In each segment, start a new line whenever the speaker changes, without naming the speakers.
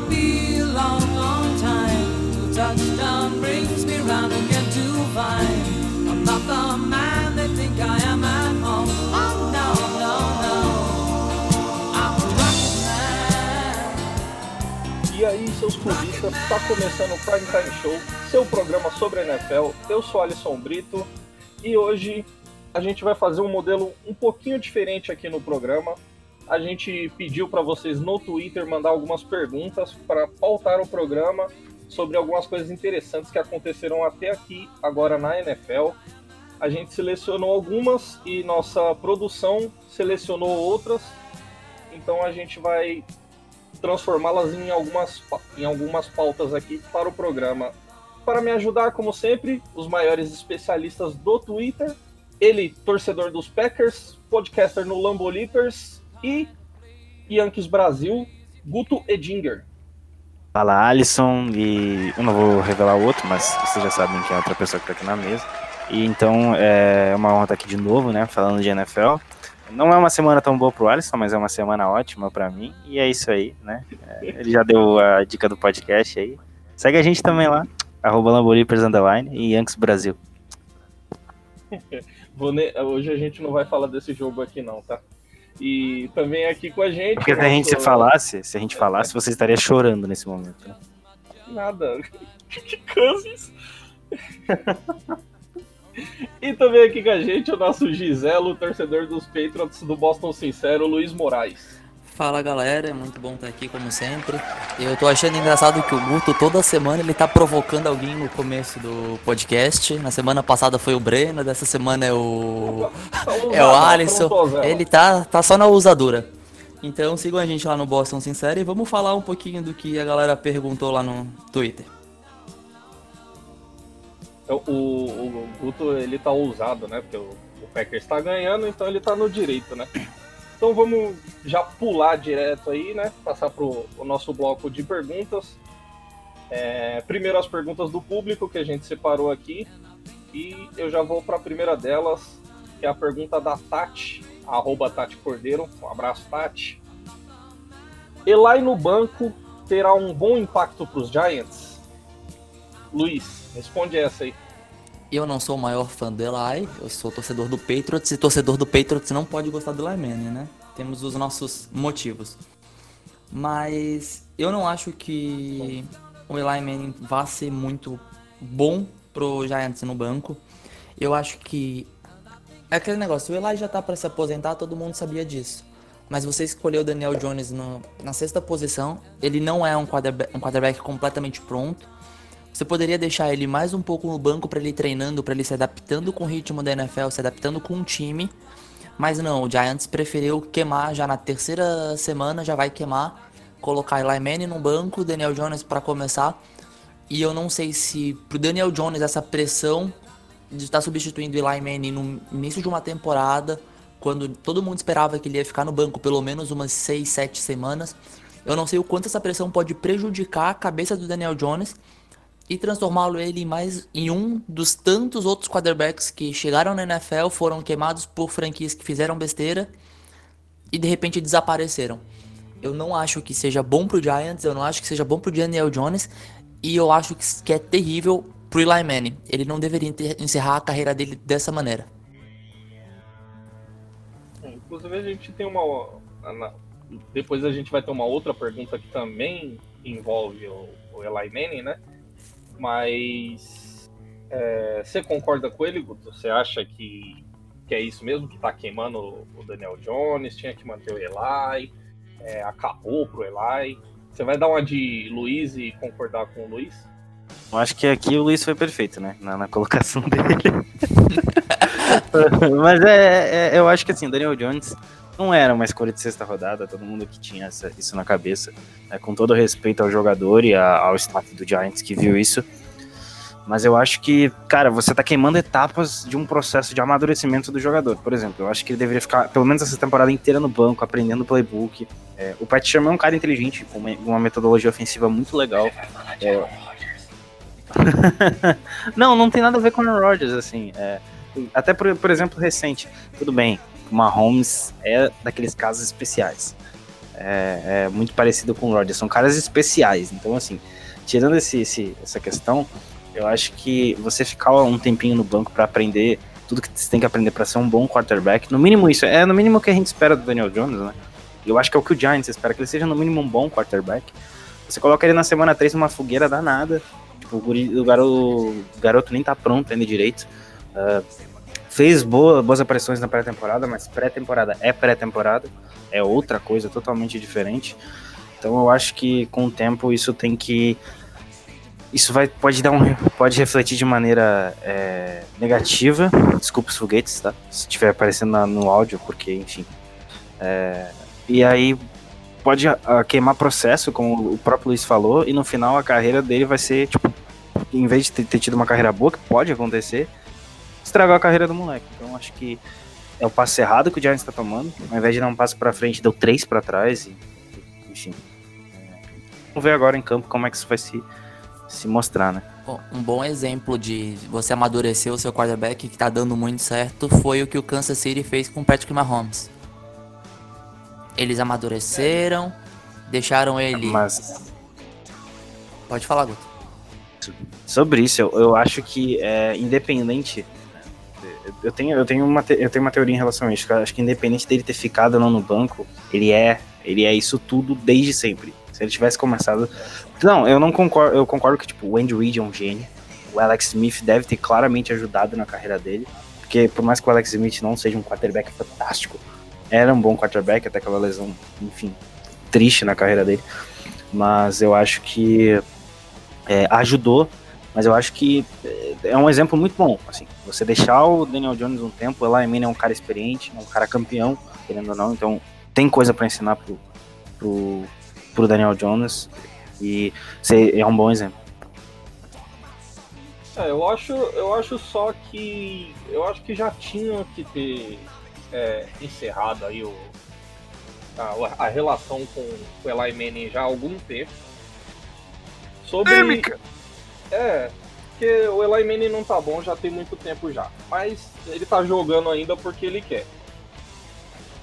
gonna be a long, long time till touchdown brings me round again to find I'm not the man they think I am at home. Oh no, no, no. I'm a rocket man.
E aí, seus clubistas, está começando o Prime Time Show, seu programa sobre a NFL. Eu sou Alisson Brito e hoje a gente vai fazer um modelo um pouquinho diferente aqui no programa. A gente pediu para vocês no Twitter mandar algumas perguntas para pautar o programa sobre algumas coisas interessantes que aconteceram até aqui agora na NFL. A gente selecionou algumas e nossa produção selecionou outras. Então a gente vai transformá-las em algumas, em algumas pautas aqui para o programa. Para me ajudar, como sempre, os maiores especialistas do Twitter. Ele, torcedor dos Packers, podcaster no Lambolipers e Yankees Brasil, Guto Edinger.
Fala Alisson, e eu não vou revelar o outro, mas vocês já sabem que é outra pessoa que tá aqui na mesa. E então é uma honra estar aqui de novo, né, falando de NFL. Não é uma semana tão boa pro Alisson, mas é uma semana ótima para mim. E é isso aí, né? É, ele já deu a dica do podcast aí. Segue a gente também lá, arroba Lambolipers Underline e Yankees Brasil.
Hoje a gente não vai falar desse jogo aqui não, tá? E também aqui com a gente.
Porque se a gente se falasse, se a gente falasse, você estaria chorando nesse momento. Né?
Nada. que Cousins. e também aqui com a gente o nosso Giselo, torcedor dos Patriots do Boston Sincero, Luiz Moraes.
Fala galera, é muito bom estar aqui como sempre. Eu tô achando engraçado que o Guto toda semana ele tá provocando alguém no começo do podcast. Na semana passada foi o Breno, dessa semana é o é o Alisson. Ele tá tá só na usadura. Então sigam a gente lá no Boston Sincero e vamos falar um pouquinho do que a galera perguntou lá no Twitter.
O, o, o Guto ele tá ousado, né? Porque o, o Packers está ganhando, então ele tá no direito, né? Então vamos já pular direto aí, né? Passar para o nosso bloco de perguntas. É, primeiro as perguntas do público que a gente separou aqui. E eu já vou para a primeira delas, que é a pergunta da Tati, arroba Tati Cordeiro. Um abraço, Tati. Eli no banco terá um bom impacto para os Giants? Luiz, responde essa aí.
Eu não sou o maior fã do Eli, eu sou torcedor do Patriots, e torcedor do Patriots não pode gostar do Eli Manning, né? Temos os nossos motivos. Mas eu não acho que o Eli Manning vá ser muito bom pro Giants no banco. Eu acho que é aquele negócio, o Eli já tá para se aposentar, todo mundo sabia disso. Mas você escolheu o Daniel Jones no, na sexta posição, ele não é um quarterback, um quarterback completamente pronto você poderia deixar ele mais um pouco no banco para ele treinando, para ele se adaptando com o ritmo da NFL, se adaptando com o time. Mas não, o Giants preferiu queimar já na terceira semana, já vai queimar, colocar Eli Manning no banco, Daniel Jones para começar. E eu não sei se pro Daniel Jones essa pressão de estar substituindo Eli Manning no início de uma temporada, quando todo mundo esperava que ele ia ficar no banco pelo menos umas 6, 7 semanas. Eu não sei o quanto essa pressão pode prejudicar a cabeça do Daniel Jones e transformá-lo ele mais em um dos tantos outros quarterbacks que chegaram na NFL, foram queimados por franquias que fizeram besteira e de repente desapareceram. Eu não acho que seja bom pro Giants, eu não acho que seja bom pro Daniel Jones e eu acho que é terrível pro Eli Manning. Ele não deveria encerrar a carreira dele dessa maneira.
Inclusive a gente tem uma depois a gente vai ter uma outra pergunta que também envolve o, o Eli Manning, né? Mas é, você concorda com ele, Guto? Você acha que, que é isso mesmo? Que tá queimando o Daniel Jones, tinha que manter o Eli, é, acabou pro Eli. Você vai dar uma de Luiz e concordar com o Luiz?
Eu acho que aqui o Luiz foi perfeito, né? Na, na colocação dele. Mas é, é, eu acho que assim, Daniel Jones não era uma escolha de sexta rodada, todo mundo que tinha essa, isso na cabeça, né, com todo respeito ao jogador e a, ao staff do Giants que viu isso. Mas eu acho que, cara, você tá queimando etapas de um processo de amadurecimento do jogador. Por exemplo, eu acho que ele deveria ficar pelo menos essa temporada inteira no banco, aprendendo playbook. É, o Pat Sherman é um cara inteligente, com uma, uma metodologia ofensiva muito legal. É... não, não tem nada a ver com o Rodgers, assim. É... até por, por exemplo, recente. Tudo bem, o Mahomes é daqueles casos especiais. é, é muito parecido com o Rodgers, são caras especiais. Então, assim, tirando esse, esse, essa questão, eu acho que você ficar um tempinho no banco para aprender tudo que você tem que aprender para ser um bom quarterback, no mínimo isso, é no mínimo o que a gente espera do Daniel Jones, né? Eu acho que é o que o Giants espera, que ele seja no mínimo um bom quarterback. Você coloca ele na semana 3 numa fogueira danada, tipo, o, guri, o, garoto, o garoto nem tá pronto ainda direito. Uh, fez boa, boas aparições na pré-temporada, mas pré-temporada é pré-temporada, é outra coisa totalmente diferente. Então eu acho que com o tempo isso tem que isso vai pode dar um pode refletir de maneira é, negativa. Desculpa os foguetes, tá? Se estiver aparecendo na, no áudio, porque enfim. É, e aí pode uh, queimar processo, como o próprio Luiz falou, e no final a carreira dele vai ser tipo, em vez de ter, ter tido uma carreira boa, que pode acontecer, estragou a carreira do moleque. Então acho que é o passo errado que o Giants está tomando. Ao invés de dar um passo para frente, deu três para trás. E, enfim. Vamos ver agora em campo como é que isso vai se, se mostrar, né?
Um bom exemplo de você amadurecer o seu quarterback que está dando muito certo foi o que o Kansas City fez com o Patrick Mahomes. Eles amadureceram, deixaram ele.
Mas.
Pode falar, Guto.
Sobre isso, eu, eu acho que é, independente eu tenho, eu tenho uma, eu tenho uma teoria em relação a isso. Acho que independente dele ter ficado ou não no banco, ele é, ele é isso tudo desde sempre. Se ele tivesse começado, não, eu não concordo, eu concordo que tipo o Andy Reid é um gênio. O Alex Smith deve ter claramente ajudado na carreira dele, porque por mais que o Alex Smith não seja um quarterback fantástico, era um bom quarterback até aquela lesão, enfim, triste na carreira dele. Mas eu acho que é, ajudou mas eu acho que é um exemplo muito bom. Assim, você deixar o Daniel Jones um tempo, o Eli Manning é um cara experiente, é um cara campeão, querendo ou não, então tem coisa para ensinar pro, pro, pro Daniel Jones e é um bom exemplo.
É, eu acho, eu acho só que eu acho que já tinha que ter é, encerrado aí o, a, a relação com o Eli Manning já há algum tempo. Sobre, é, porque o Eli Manning não tá bom já tem muito tempo já. Mas ele tá jogando ainda porque ele quer.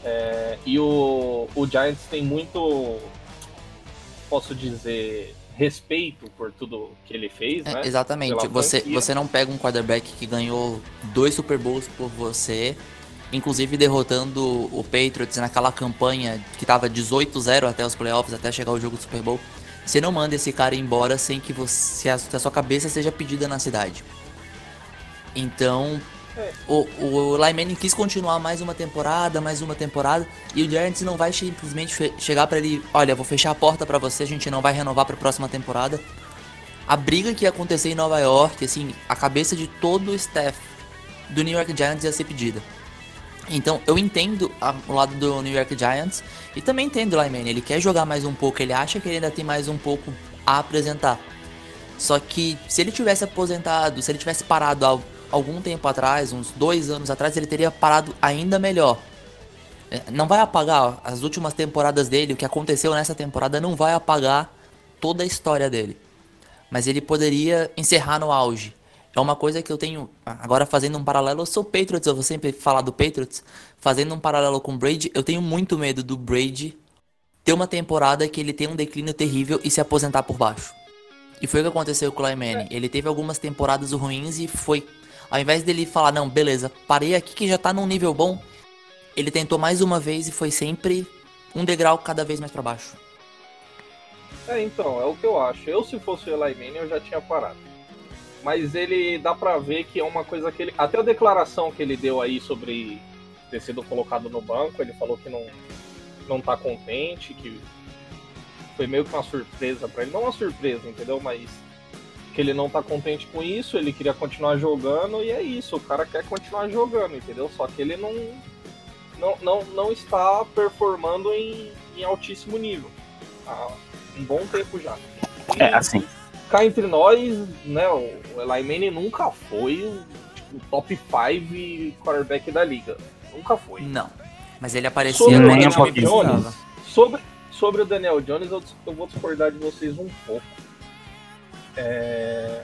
É, e o, o Giants tem muito, posso dizer, respeito por tudo que ele fez, é, né?
exatamente. Você, você não pega um quarterback que ganhou dois Super Bowls por você, inclusive derrotando o Patriots naquela campanha que tava 18-0 até os playoffs, até chegar o jogo do Super Bowl. Você não manda esse cara embora sem que você, a, sua cabeça seja pedida na cidade. Então, é. o, o Lyman quis continuar mais uma temporada, mais uma temporada, e o Giants não vai simplesmente chegar para ele, olha, vou fechar a porta para você, a gente não vai renovar para a próxima temporada. A briga que ia acontecer em Nova York, assim, a cabeça de todo o staff do New York Giants ia ser pedida. Então eu entendo a, o lado do New York Giants e também entendo o Lyman. Ele quer jogar mais um pouco, ele acha que ele ainda tem mais um pouco a apresentar. Só que se ele tivesse aposentado, se ele tivesse parado há algum tempo atrás, uns dois anos atrás, ele teria parado ainda melhor. É, não vai apagar as últimas temporadas dele, o que aconteceu nessa temporada não vai apagar toda a história dele. Mas ele poderia encerrar no auge. É uma coisa que eu tenho, agora fazendo um paralelo, eu sou Patriots, eu vou sempre falar do Patriots, fazendo um paralelo com o Brady, eu tenho muito medo do Brady ter uma temporada que ele tem um declínio terrível e se aposentar por baixo. E foi o que aconteceu com o Clyde Ele teve algumas temporadas ruins e foi, ao invés dele falar, não, beleza, parei aqui que já tá num nível bom, ele tentou mais uma vez e foi sempre um degrau cada vez mais para baixo.
É, então, é o que eu acho. Eu, se fosse o Eli Manning, eu já tinha parado mas ele dá para ver que é uma coisa que ele. Até a declaração que ele deu aí sobre ter sido colocado no banco, ele falou que não, não tá contente, que foi meio que uma surpresa para ele. Não uma surpresa, entendeu? Mas que ele não tá contente com isso, ele queria continuar jogando e é isso, o cara quer continuar jogando, entendeu? Só que ele não não, não, não está performando em, em altíssimo nível há um bom tempo já.
E, é assim
cá entre nós, né, o Eli Manning nunca foi o, tipo, top 5 quarterback da liga. Nunca foi.
Não. Mas ele aparecia sobre o Daniel
Jones, sobre, sobre o Daniel Jones, eu, eu, vou discordar de vocês um pouco. É,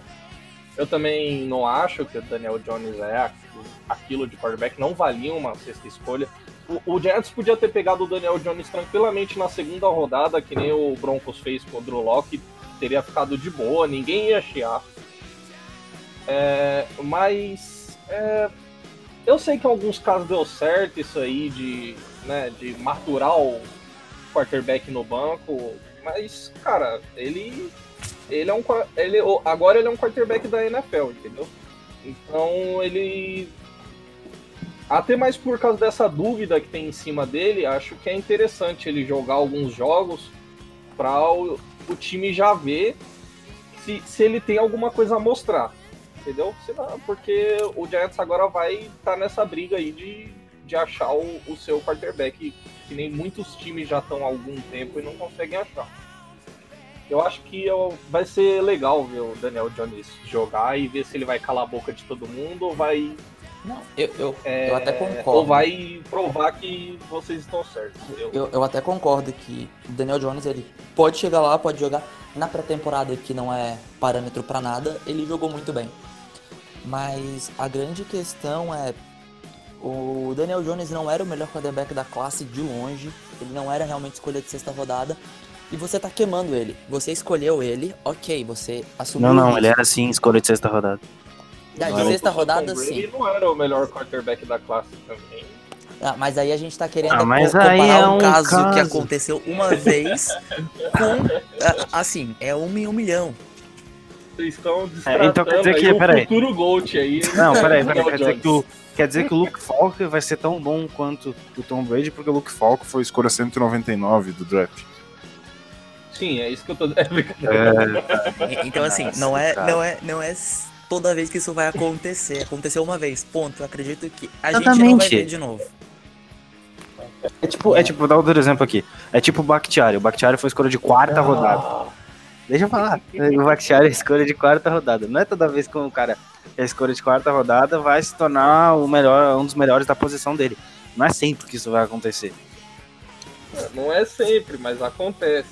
eu também não acho que o Daniel Jones é aquilo, aquilo de quarterback, não valia uma sexta escolha. o, o Giants podia ter pegado o Daniel Jones tranquilamente na segunda rodada, que nem o Broncos fez com o Drew Locke, teria ficado de boa, ninguém ia chiar. É, mas é, eu sei que em alguns casos deu certo isso aí de, né, de maturar o quarterback no banco, mas, cara, ele. Ele é um. Ele, agora ele é um quarterback da NFL, entendeu? Então ele. Até mais por causa dessa dúvida que tem em cima dele, acho que é interessante ele jogar alguns jogos para o, o, time já ver se, se ele tem alguma coisa a mostrar. Entendeu? Porque o Giants agora vai estar tá nessa briga aí de, de achar o, o seu quarterback, que nem muitos times já estão há algum tempo e não conseguem achar. Eu acho que eu, vai ser legal ver o Daniel Jones jogar e ver se ele vai calar a boca de todo mundo ou vai.
Não, eu, eu, é, eu até concordo.
Ou vai provar que vocês estão certos.
Eu... eu, eu até concordo que o Daniel Jones ele pode chegar lá, pode jogar na pré-temporada, que não é parâmetro para nada, ele jogou muito bem. Mas a grande questão é o Daniel Jones não era o melhor quarterback da classe de longe, ele não era realmente escolha de sexta rodada, e você tá queimando ele. Você escolheu ele, ok, você assumiu.
Não, não, ele era sim escolha de sexta rodada.
Da, de sexta rodada, sim.
Ele não era o melhor quarterback da classe também.
Ah, mas aí a gente tá querendo
ah, mas comparar é um,
caso,
caso,
que aconteceu uma vez com. Ah, assim, é uma em um milhão.
Vocês estão é, então quer dizer que, aí peraí. futuro Gold aí.
Não, peraí, peraí, quer dizer que o. Quer dizer que o Luke Falk vai ser tão bom quanto o Tom Brady, porque o Luke Falk foi escolha 199 do draft.
Sim, é isso que eu tô é...
Então assim, não é, não é, não é toda vez que isso vai acontecer. Aconteceu uma vez, ponto. Eu acredito que a Exatamente. gente não vai ver de novo.
É tipo, é tipo, vou dar outro exemplo aqui. É tipo o Bakhtiari. O Bakhtiari foi escolha de quarta ah. rodada. Deixa eu falar. O Bakhtiari é escolha de quarta rodada. Não é toda vez que um cara é escolha de quarta rodada vai se tornar o melhor, um dos melhores da posição dele. Não é sempre que isso vai acontecer.
Não é sempre, mas acontece.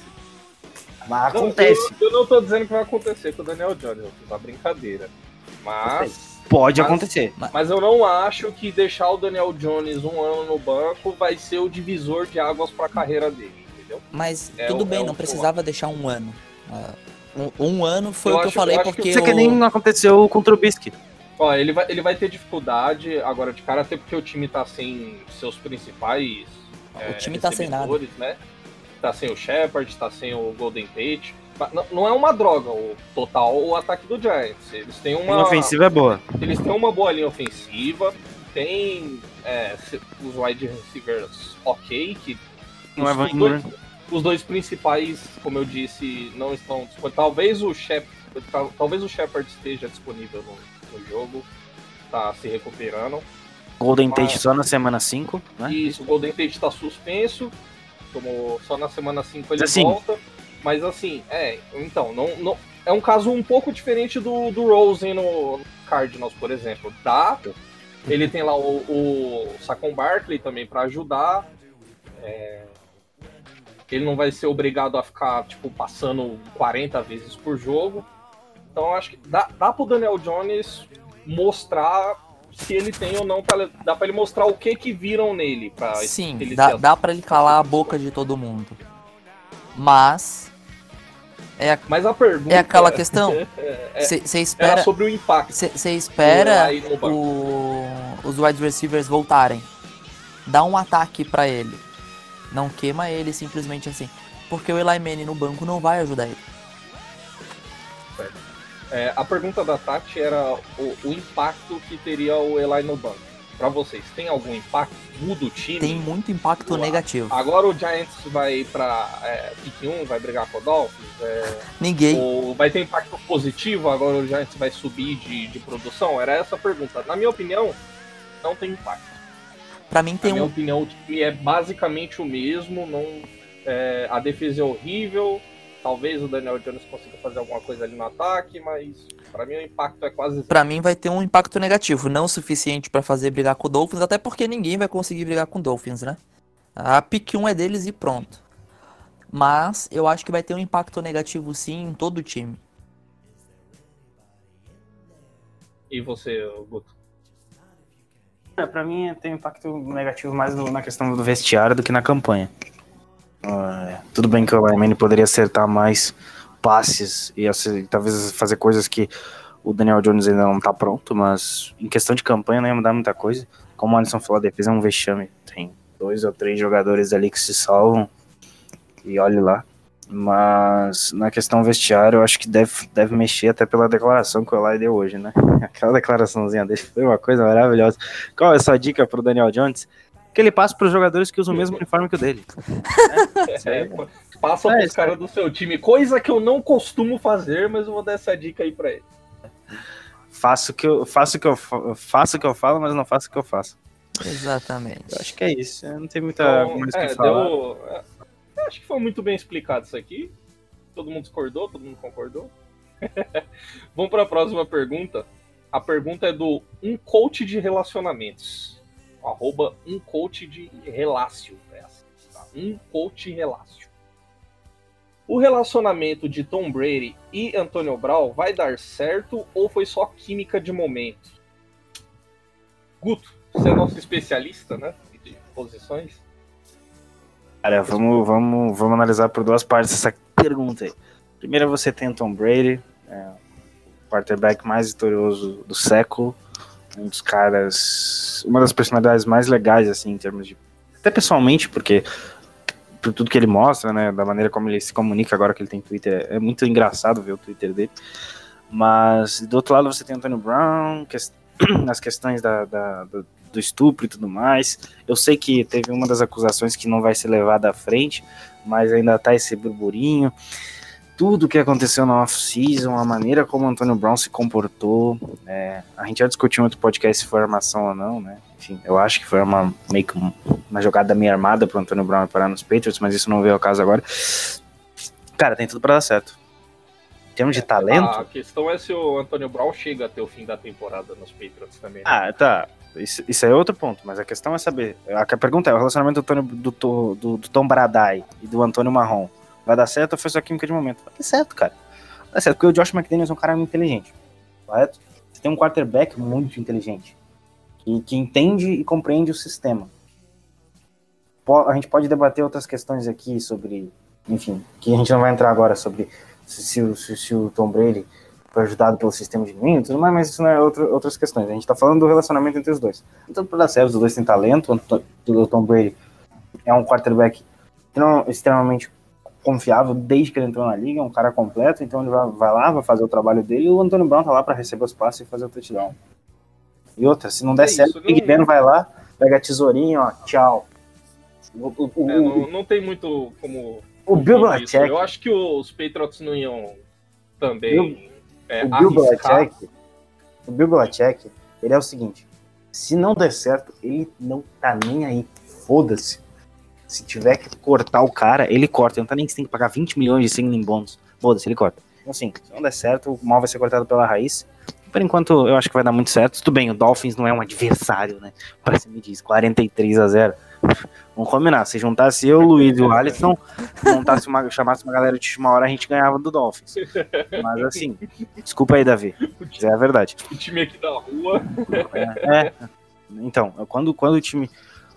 Mas não, acontece.
Eu, eu, não tô dizendo que vai acontecer com o Daniel Jones, eu fiz uma brincadeira. Mas.
Pode
mas,
acontecer.
Mas eu não acho que deixar o Daniel Jones um ano no banco vai ser o divisor de águas para a carreira dele, entendeu?
Mas é tudo o, bem, é não precisava deixar um ano. Uh, um, um, ano foi eu o que acho, eu falei eu porque.
Isso é que nem aconteceu com o Trubisky.
Ó, ele vai, ele vai ter dificuldade agora de cara, até porque o time tá sem seus principais.
O é, time tá sem nada.
Né? tá sem o Shepard, tá sem o Golden Tate. Não é uma droga o total o ataque do Giants. Eles têm uma. A
ofensiva é boa.
Eles têm uma boa linha ofensiva, tem é, os wide receivers ok, que.
Não
é dois, os dois principais, como eu disse, não estão disponíveis. Talvez o Shepard, talvez o Shepard esteja disponível no, no jogo, tá se recuperando.
Golden Mas, Tate só na semana 5, né?
Isso, o Golden Tate está suspenso tomou só na semana 5 ele assim. volta. Mas assim, é, então, não, não, é um caso um pouco diferente do, do Rosen no, Cardinals, por exemplo. Dá, ele tem lá o, o Sacon Barkley também para ajudar. É, ele não vai ser obrigado a ficar, tipo, passando 40 vezes por jogo. Então acho que dá, dá pro Daniel Jones mostrar se ele tem ou não, pra, dá pra ele mostrar o que que viram nele. Pra
Sim, ele dá, dá pra ele calar a boca de todo mundo. Mas. É a,
Mas a pergunta.
É aquela questão. Você é, espera.
sobre o impacto.
Você espera o, os wide receivers voltarem. Dá um ataque para ele. Não queima ele simplesmente assim. Porque o Eli Manning no banco não vai ajudar ele.
É, a pergunta da Tati era o, o, impacto que teria o Eli no banco. Para vocês, tem algum impacto? Muda o time?
Tem muito impacto negativo.
Agora o Giants vai para é, pick 1, vai brigar com o Dolphins? É,
Ninguém.
Ou vai ter impacto positivo? Agora o Giants vai subir de, de produção? Era essa a pergunta. Na minha opinião, não tem impacto.
Para mim tem
Na
um.
minha opinião, o time é basicamente o mesmo. Não, é, a defesa é horrível Talvez o Daniel Jones consiga fazer alguma coisa ali no ataque, mas para mim o impacto é quase.
Para mim vai ter um impacto negativo, não o suficiente para fazer brigar com o Dolphins, até porque ninguém vai conseguir brigar com o Dolphins, né? A pick 1 é deles e pronto. Mas eu acho que vai ter um impacto negativo sim em todo o time.
E você, Guto?
É, pra mim tem impacto negativo mais na questão do vestiário do que na campanha. Ah, tudo bem que o Lyman poderia acertar mais passes e talvez fazer coisas que o Daniel Jones ainda não tá pronto, mas em questão de campanha não ia mudar muita coisa. Como o Alisson falou, a defesa é um vexame. Tem dois ou três jogadores ali que se salvam e olhe lá. Mas na questão vestiário, eu acho que deve, deve mexer até pela declaração que o Eli deu hoje, né? Aquela declaraçãozinha dele foi uma coisa maravilhosa. Qual é a sua dica pro Daniel Jones? Que ele passe pros jogadores que usam o mesmo uniforme que o dele.
É, passa
É,
pros caras do seu time. Coisa que eu não costumo fazer, mas eu vou dar essa dica aí pra ele.
Faço o que eu, faço o que eu, fa- faço o que eu falo, mas não faço o que eu faço.
Exatamente.
Eu acho que é isso. eu Não tem muita
Então,
mais o
é,
que falar.
deu- é, acho que foi muito bem explicado isso aqui. Todo mundo discordou, todo mundo concordou. Vamos para a próxima pergunta. A pergunta é do um coach de relacionamentos. Arroba um coach de relácio. Essa, tá? Um coach relácio. O relacionamento de Tom Brady e Antonio Brown vai dar certo ou foi só química de momento? Guto, você é nosso especialista, né? De posições.
Cara, vamos, vamos, vamos analisar por duas partes essa pergunta aí. Primeiro você tem Tom Brady, é, o quarterback mais vitorioso do século, um dos caras, uma das personalidades mais legais, assim, em termos de. Até pessoalmente, porque por tudo que ele mostra, né, da maneira como ele se comunica agora que ele tem Twitter, é muito engraçado ver o Twitter dele. Mas do outro lado você tem o Antonio Brown, que, as questões da, da- do, do estupro e tudo mais. Eu sei que teve uma das acusações que não vai ser levada à frente, mas ainda tá esse burburinho. Tudo que aconteceu na off-season, a maneira como o Antônio Brown se comportou. é, a gente já discutiu em outro podcast se foi armação ou não, né? Enfim, eu acho que foi uma, meio que um- uma jogada meio armada pro Antônio Brown parar nos Patriots, mas isso não veio ao caso agora. Cara, tem tudo pra dar certo. Em termos de talento.
A questão é se o Antônio Brown chega até o fim da temporada nos Patriots também. né?
Ah, tá. Isso, isso é outro ponto, mas a questão é saber. A, a pergunta é: o relacionamento do, do, do, do Tom Bradai e do Antônio Marrom vai dar certo ou foi só química de momento? Vai dar certo, cara. Vai dar certo, porque o Josh McDaniels é um cara muito inteligente, correto? Você tem um quarterback muito inteligente, que, que entende e compreende o sistema. A gente pode debater outras questões aqui sobre, enfim, que a gente não vai entrar agora sobre se, se se- se o Tom Brady foi ajudado pelo sistema de mim e tudo mais, mas isso não é outro, outras questões. A gente tá falando do relacionamento entre os dois. Então, para dar certo, os dois têm talento. O Tom Brady é um quarterback extrem- extremamente confiável desde que ele entrou na liga, é um cara completo, então ele vai, vai lá, vai fazer o trabalho dele e o Antônio Brown tá lá para receber os passes e fazer o touchdown. E outra, se não der
É
certo, o Big Ben vai lá, pega a tesourinha, ó, tchau. O, o, o,
É, não, não tem muito como.
o Bill. Belichick,
Eu acho que os Patriots não iam também. É,
o Bill. Belichick, o Bill Belichick, ele é o seguinte, se não der certo, ele não tá nem aí, foda-se. Se tiver que cortar o cara, ele corta, ele não tá nem que você tem que pagar 20 milhões de signing bônus, foda-se, ele corta. Então assim, se não der certo, o mal vai ser cortado pela raiz. Por enquanto, eu acho que vai dar muito certo. Tudo bem, o Dolphins não é um adversário, né? Pra você me diz, 43 a 0 Vamos combinar, se juntasse eu, o Luiz e o Alisson, montasse uma, chamasse uma galera de uma hora, a gente ganhava do Dolphins. Mas assim, desculpa aí, Davi. Mas é a verdade.
O time aqui da rua.
É. Então, quando, quando o time.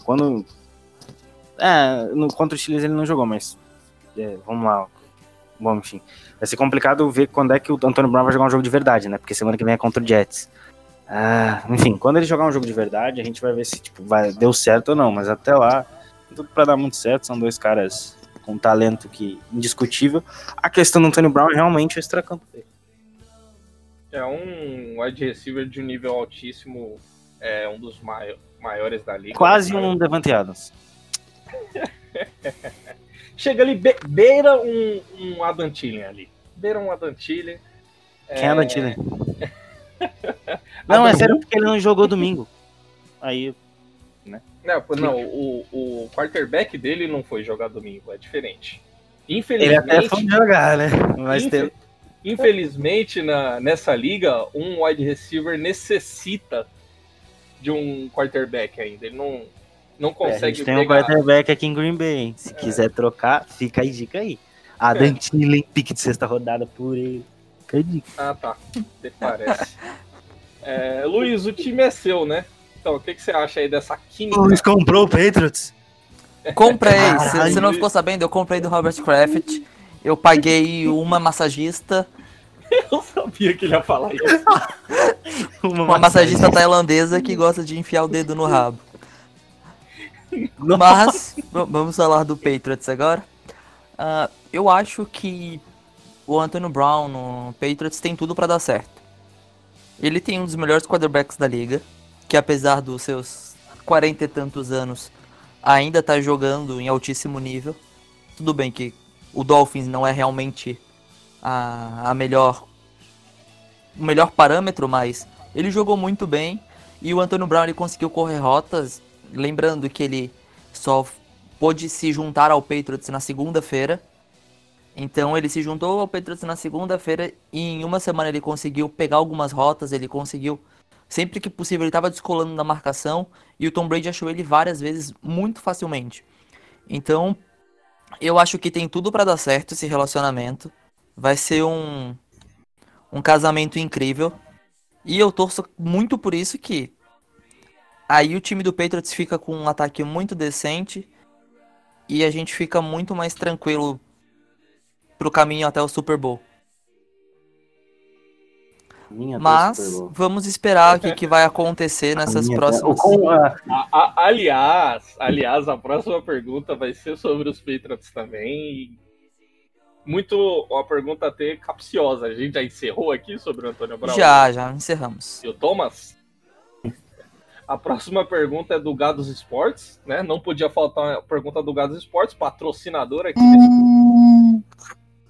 Quando. É, no, contra o Chile ele não jogou, mas. é, vamos lá. Bom, enfim. Vai ser complicado ver quando é que o Antônio Brown vai jogar um jogo de verdade, né? Porque semana que vem é contra o Jets. Ah, enfim, quando ele jogar um jogo de verdade, a gente vai ver se tipo, vai, deu certo ou não. Mas até lá, tudo pra dar muito certo. São dois caras com talento que indiscutível. A questão do Antônio Brown é realmente o extracampo dele.
É um wide receiver de um nível altíssimo. É um dos mai- maiores da liga.
Quase um Devante Adams.
Chega ali, be- beira um, um Adam Thielen ali. Beira um Adam Thielen.
Quem é Adam Thielen? Não, é sério porque ele não jogou domingo. Aí,
Não, pô, não o, o quarterback dele não foi jogar domingo, é diferente.
ele
Infelizmente,
até foi jogar, né? Mas
infe-
tem...
infelizmente na, nessa liga, um wide receiver necessita de um quarterback ainda. Ele não, não
É, a
consegue
gente tem um quarterback aqui em Green Bay, hein? Se quiser trocar, fica a dica aí. Adam Thielen, pique de sexta rodada por ele. Fica a dica.
Ah, tá. Parece. É, Luiz, o time é seu, né? Então, o que, que você acha aí dessa
O
química?
Luiz comprou o Patriots.
Comprei. Você não ficou sabendo, eu comprei do Robert Kraft. Eu paguei uma massagista,
Eu sabia que ele ia falar isso.
uma massagista tailandesa que gosta de enfiar o dedo no rabo. Mas, v- vamos falar do Patriots agora. Ah, eu acho que o Antonio Brown no Patriots tem tudo pra dar certo. Ele tem um dos melhores quarterbacks da liga, que apesar dos seus 40 e tantos anos, ainda tá jogando em altíssimo nível. Tudo bem que o Dolphins não é realmente a, a melhor o melhor parâmetro, mas ele jogou muito bem e o Antônio Brown ele conseguiu correr rotas, lembrando que ele só pôde se juntar ao Patriots na segunda-feira. Então ele se juntou ao Patriots na segunda-feira e em uma semana ele conseguiu pegar algumas rotas, ele conseguiu sempre que possível ele estava descolando da marcação e o Tom Brady achou ele várias vezes muito facilmente. Então eu acho que tem tudo para dar certo esse relacionamento. Vai ser um um casamento incrível. E eu torço muito por isso que aí o time do Patriots fica com um ataque muito decente e a gente fica muito mais tranquilo pro caminho até o Super Bowl.
Minha
Mas
Deus,
vamos esperar o que, que vai acontecer nessas próximas.
A-
A- aliás, aliás, a próxima pergunta vai ser sobre os Patriots também. Muito uma pergunta até capciosa. A gente já encerrou aqui sobre o Antônio Brown
Já, já encerramos.
e o Thomas. A próxima pergunta é do Gados Esportes, né? Não podia faltar a pergunta do Gados Esportes, patrocinador aqui desse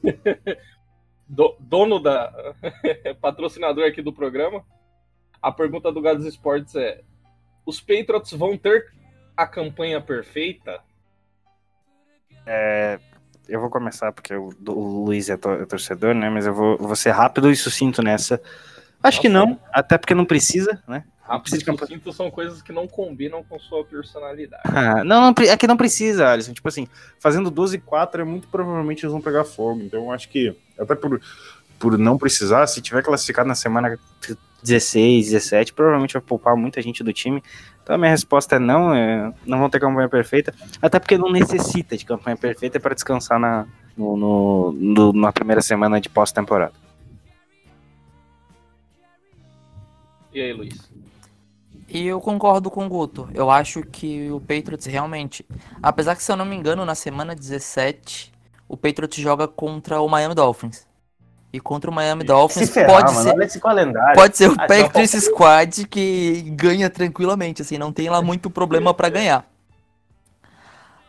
do- dono da patrocinador aqui do programa. A pergunta do Gados Esportes é: os Patriots vão ter a campanha perfeita?
Eu vou começar porque o, o Luiz é, tor- é torcedor, né? Mas eu vou, vou ser rápido e sucinto nessa. Acho que
Nossa.
não, até porque não precisa, né?
Rápido
precisa de campanha.
sucinto são coisas que não combinam com sua personalidade.
Ah, não, não, é que não precisa, Alisson. Tipo assim, fazendo 12 e 4 é muito provavelmente eles vão pegar fogo. Então acho que, até por, por não precisar, se tiver classificado na semana 16, 17, provavelmente vai poupar muita gente do time. Então a minha resposta é não, é, não vão ter campanha perfeita. Até porque não necessita de campanha perfeita para descansar na, no, no- no- na primeira semana de pós-temporada.
E aí, Luiz?
E eu concordo com o Guto. Eu acho que o Patriots realmente. Apesar que, se eu não me engano, na semana 17, o Patriots joga contra o Miami Dolphins. E contra o Miami Dolphins pode ser.
olha esse calendário.
Pode ser o
Ah,
Patriots Squad que ganha tranquilamente, assim, não tem lá muito problema pra ganhar.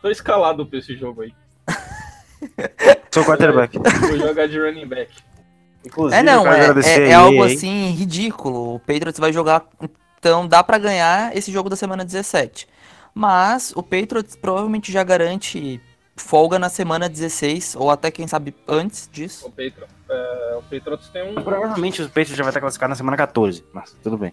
Tô escalado pra esse jogo aí.
Sou quarterback.
Vou jogar de running back.
Inclusive,
É, não,
eu quero
é,
agradecer
é, é
a
algo assim ridículo. O Patriots vai jogar, então dá pra ganhar esse jogo da semana 17. Mas o Patriots provavelmente já garante folga na semana 16, ou até quem sabe antes disso.
O, Patro, é, o Patriots tem um.
Provavelmente os Patriots já vai estar classificado na semana 14, mas tudo bem.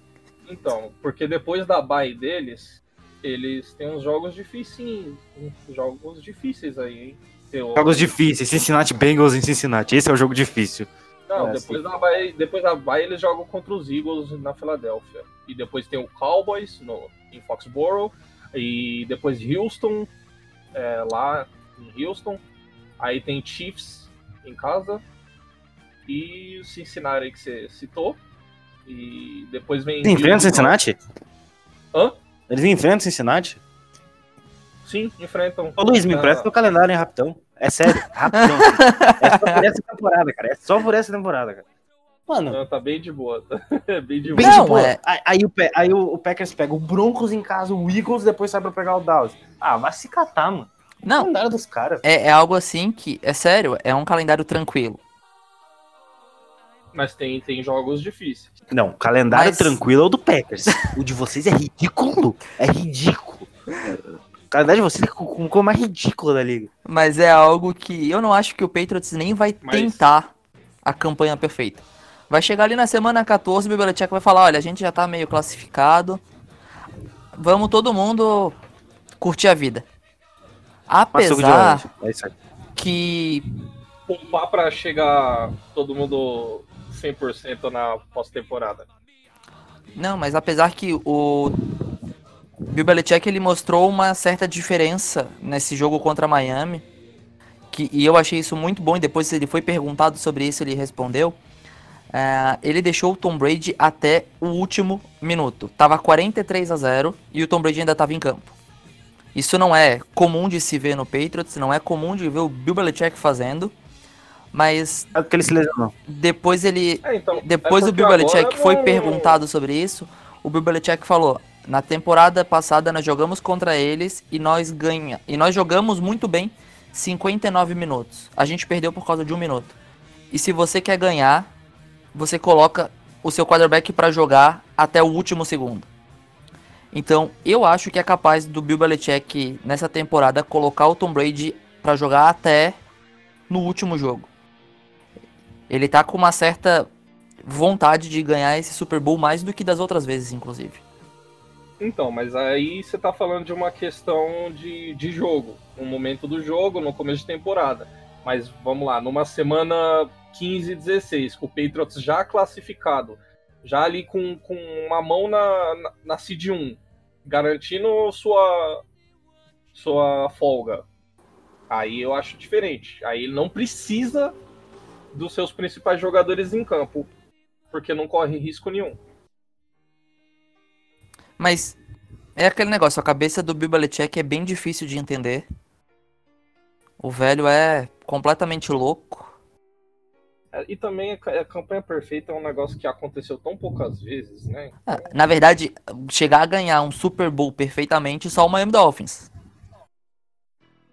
Então, porque depois da bye deles, eles têm uns jogos difíceis. uns Jogos difíceis aí, hein? O-
Jogos difíceis, Cincinnati Bengals em Cincinnati, esse é o jogo difícil.
Não,
É,
depois, bye, depois bye eles jogam contra os Eagles na Filadélfia. E depois tem o Cowboys no, em Foxborough. E depois Houston, é, lá em Houston. Aí tem Chiefs em casa. E o Cincinnati que você citou. E depois vem.
Eles enfrentam Cincinnati?
Hã?
Eles enfrentam Cincinnati?
Sim, enfrentam.
Ô Luiz, me
Ah,
empresta o calendário, hein, rapidão. É sério, rapidão. é só por essa temporada, cara. É só por essa temporada, cara. Mano,
Não, tá bem de boa. Tá bem de
bem
boa.
De boa.
é-
Aí, aí o, aí o, o Packers pega o Broncos em casa, o Eagles, depois sai pra pegar o Dallas. Ah, vai se catar, mano.
Não,
Calendário dos caras.
é, é algo assim que, é sério, é um calendário tranquilo.
Mas tem, tem jogos difíceis.
Não, o calendário
Mas-
tranquilo é o do Packers. o de vocês é ridículo. É ridículo. O calendário de vocês é com com a coisa mais ridícula da liga.
Mas é algo que eu não acho que o Patriots nem vai
Mas-
tentar a campanha perfeita. Vai chegar ali na semana 14, o Belichick vai falar, olha, a gente já tá meio classificado. Vamos todo mundo curtir a vida. Apesar.
É isso aí.
que
Poupar pra chegar todo mundo 100% na pós-temporada.
Não, mas apesar que o Bill Belichick ele mostrou uma certa diferença nesse jogo contra Miami, que, e eu achei isso muito bom. E depois ele foi perguntado sobre isso, ele respondeu. É, ele deixou o Tom Brady até o último minuto. Tava 43 a 0 e o Tom Brady ainda estava em campo. Isso não é comum de se ver no Patriots, não é comum de ver o Bill Belichick fazendo. Mas.
É porque ele se lesionou.
Depois ele.
É, então,
depois
é
o Bill Belichick
agora
foi
não-
perguntado sobre isso. O Bill Belichick falou: na temporada passada nós jogamos contra eles e nós ganha. E nós jogamos muito bem 59 minutos. A gente perdeu por causa de um minuto. E se você quer ganhar, você coloca o seu quarterback pra jogar até o último segundo. Então, eu acho que é capaz do Bill Belichick nessa temporada colocar o Tom Brady pra jogar até no último jogo. Ele tá com uma certa vontade de ganhar esse Super Bowl mais do que das outras vezes, inclusive.
Então, mas aí você tá falando de uma questão de, de jogo. Um momento do jogo, no começo de temporada. Mas vamos lá, numa semana 15 16, com o Patriots já classificado, já ali com, com uma mão na, na, na Seed 1, garantindo sua, sua folga. Aí eu acho diferente. Aí ele não precisa dos seus principais jogadores em campo, porque não corre risco nenhum.
Mas é aquele negócio, a cabeça do Bill Belichick é bem difícil de entender. O velho é completamente louco.
É, E também a campanha perfeita é um negócio que aconteceu tão poucas vezes, né?
Ah, Na verdade, chegar a ganhar um Super Bowl perfeitamente só o Miami Dolphins.